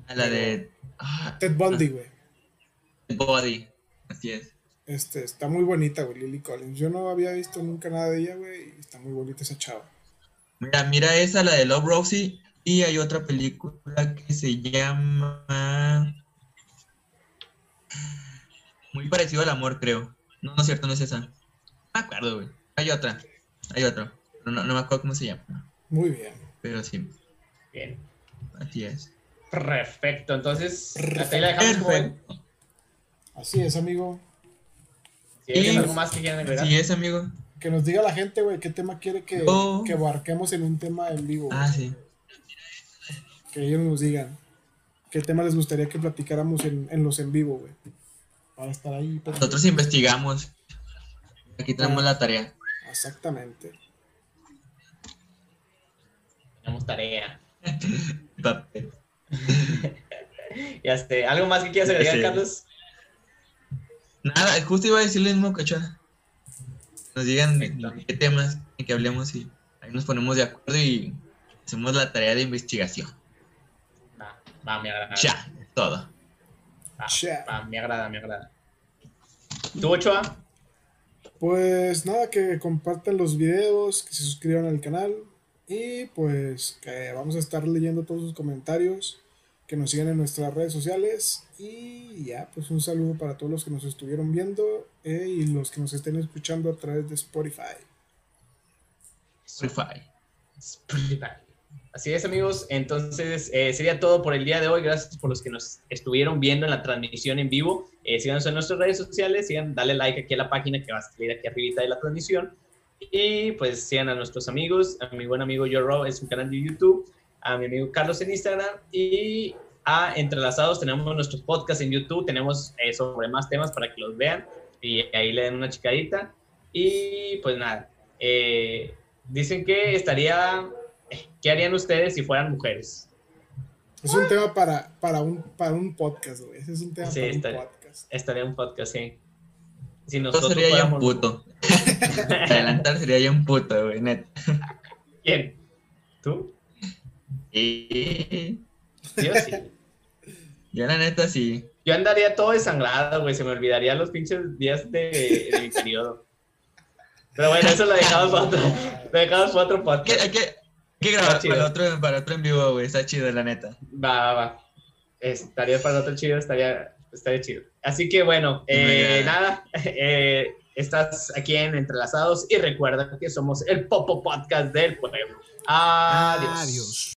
A la de. Ah,
Ted Bundy, güey.
Body. Así es.
Este, está muy bonita, güey, Lily Collins. Yo no había visto nunca nada de ella, güey, y está muy bonita esa chava.
Mira, mira esa, la de Love Rosie. Y hay otra película que se llama. Muy parecido al amor, creo. No, no es cierto, no es esa. No me acuerdo, güey. Hay otra. Hay otra. No, no me acuerdo cómo se llama.
Muy bien.
Pero sí,
Bien.
así es.
Perfecto. Entonces, hasta ahí la dejamos.
Perfecto.
Así es, amigo.
Si hay
Y-
algo más que quieran agregar.
Así es, amigo.
Que nos diga la gente, güey, qué tema quiere que,
Oh.
que abarquemos en un tema en vivo.
Ah, sí.
Que ellos nos digan qué tema les gustaría que platicáramos en, en los en vivo, güey. Para estar ahí. pues.
Nosotros investigamos. Aquí tenemos la tarea.
Exactamente.
Tenemos tarea.
Papel.
Y este, ¿Algo más que quieras agregar,
Sí.
Carlos?
Nada, justo iba a decirle lo mismo, cachorro. Nos digan
Perfecto.
qué temas que hablemos y ahí nos ponemos de acuerdo y hacemos la tarea de investigación.
Va, va, me agrada.
Ya, todo.
Va,
Ya.
va, me agrada, me agrada. ¿Tú, Ochoa?
Pues nada, que compartan los videos, que se suscriban al canal y pues que vamos a estar leyendo todos sus comentarios, que nos sigan en nuestras redes sociales y ya, pues un saludo para todos los que nos estuvieron viendo eh, y los que nos estén escuchando a través de Spotify.
Spotify.
Spotify. Así es, amigos. Entonces, eh, sería todo por el día de hoy. Gracias por los que nos estuvieron viendo en la transmisión en vivo. Eh, síganos en nuestras redes sociales. Sigan, dale like aquí a la página que va a salir aquí arribita de la transmisión. Y pues sigan a nuestros amigos. A mi buen amigo Joe es un canal de YouTube. A mi amigo Carlos en Instagram. Y a Entrelazados tenemos nuestros podcasts en YouTube. Tenemos eh, sobre más temas para que los vean. Y ahí le den una chicadita. Y pues nada. eh, dicen que estaría ¿Qué harían ustedes si fueran mujeres?
Es un tema para, para, un, para un podcast, güey. Es un tema
Sí,
para
está-
un podcast.
Estaría un podcast, sí. Si
Yo
nosotros
sería ya un
fuéramos-
puto. <laughs> Adelantar sería ya un puto, güey, neta.
¿Quién? ¿Tú?
Y
¿Sí o sí?
yo la neta sí.
Yo andaría todo desangrado, güey. Se me olvidaría los pinches días de, de mi periodo. Pero bueno, eso lo dejamos para otro, lo dejamos para otro podcast.
hay que, hay que grabar para otro, para otro en vivo, güey. Está chido, la neta.
Va, va, va. Estaría para otro chido, estaría, estaría chido. Así que bueno, eh, nada, <laughs> eh, estás aquí en Entrelazados y recuerda que somos el Popo Podcast del pueblo. Adiós.
Adiós.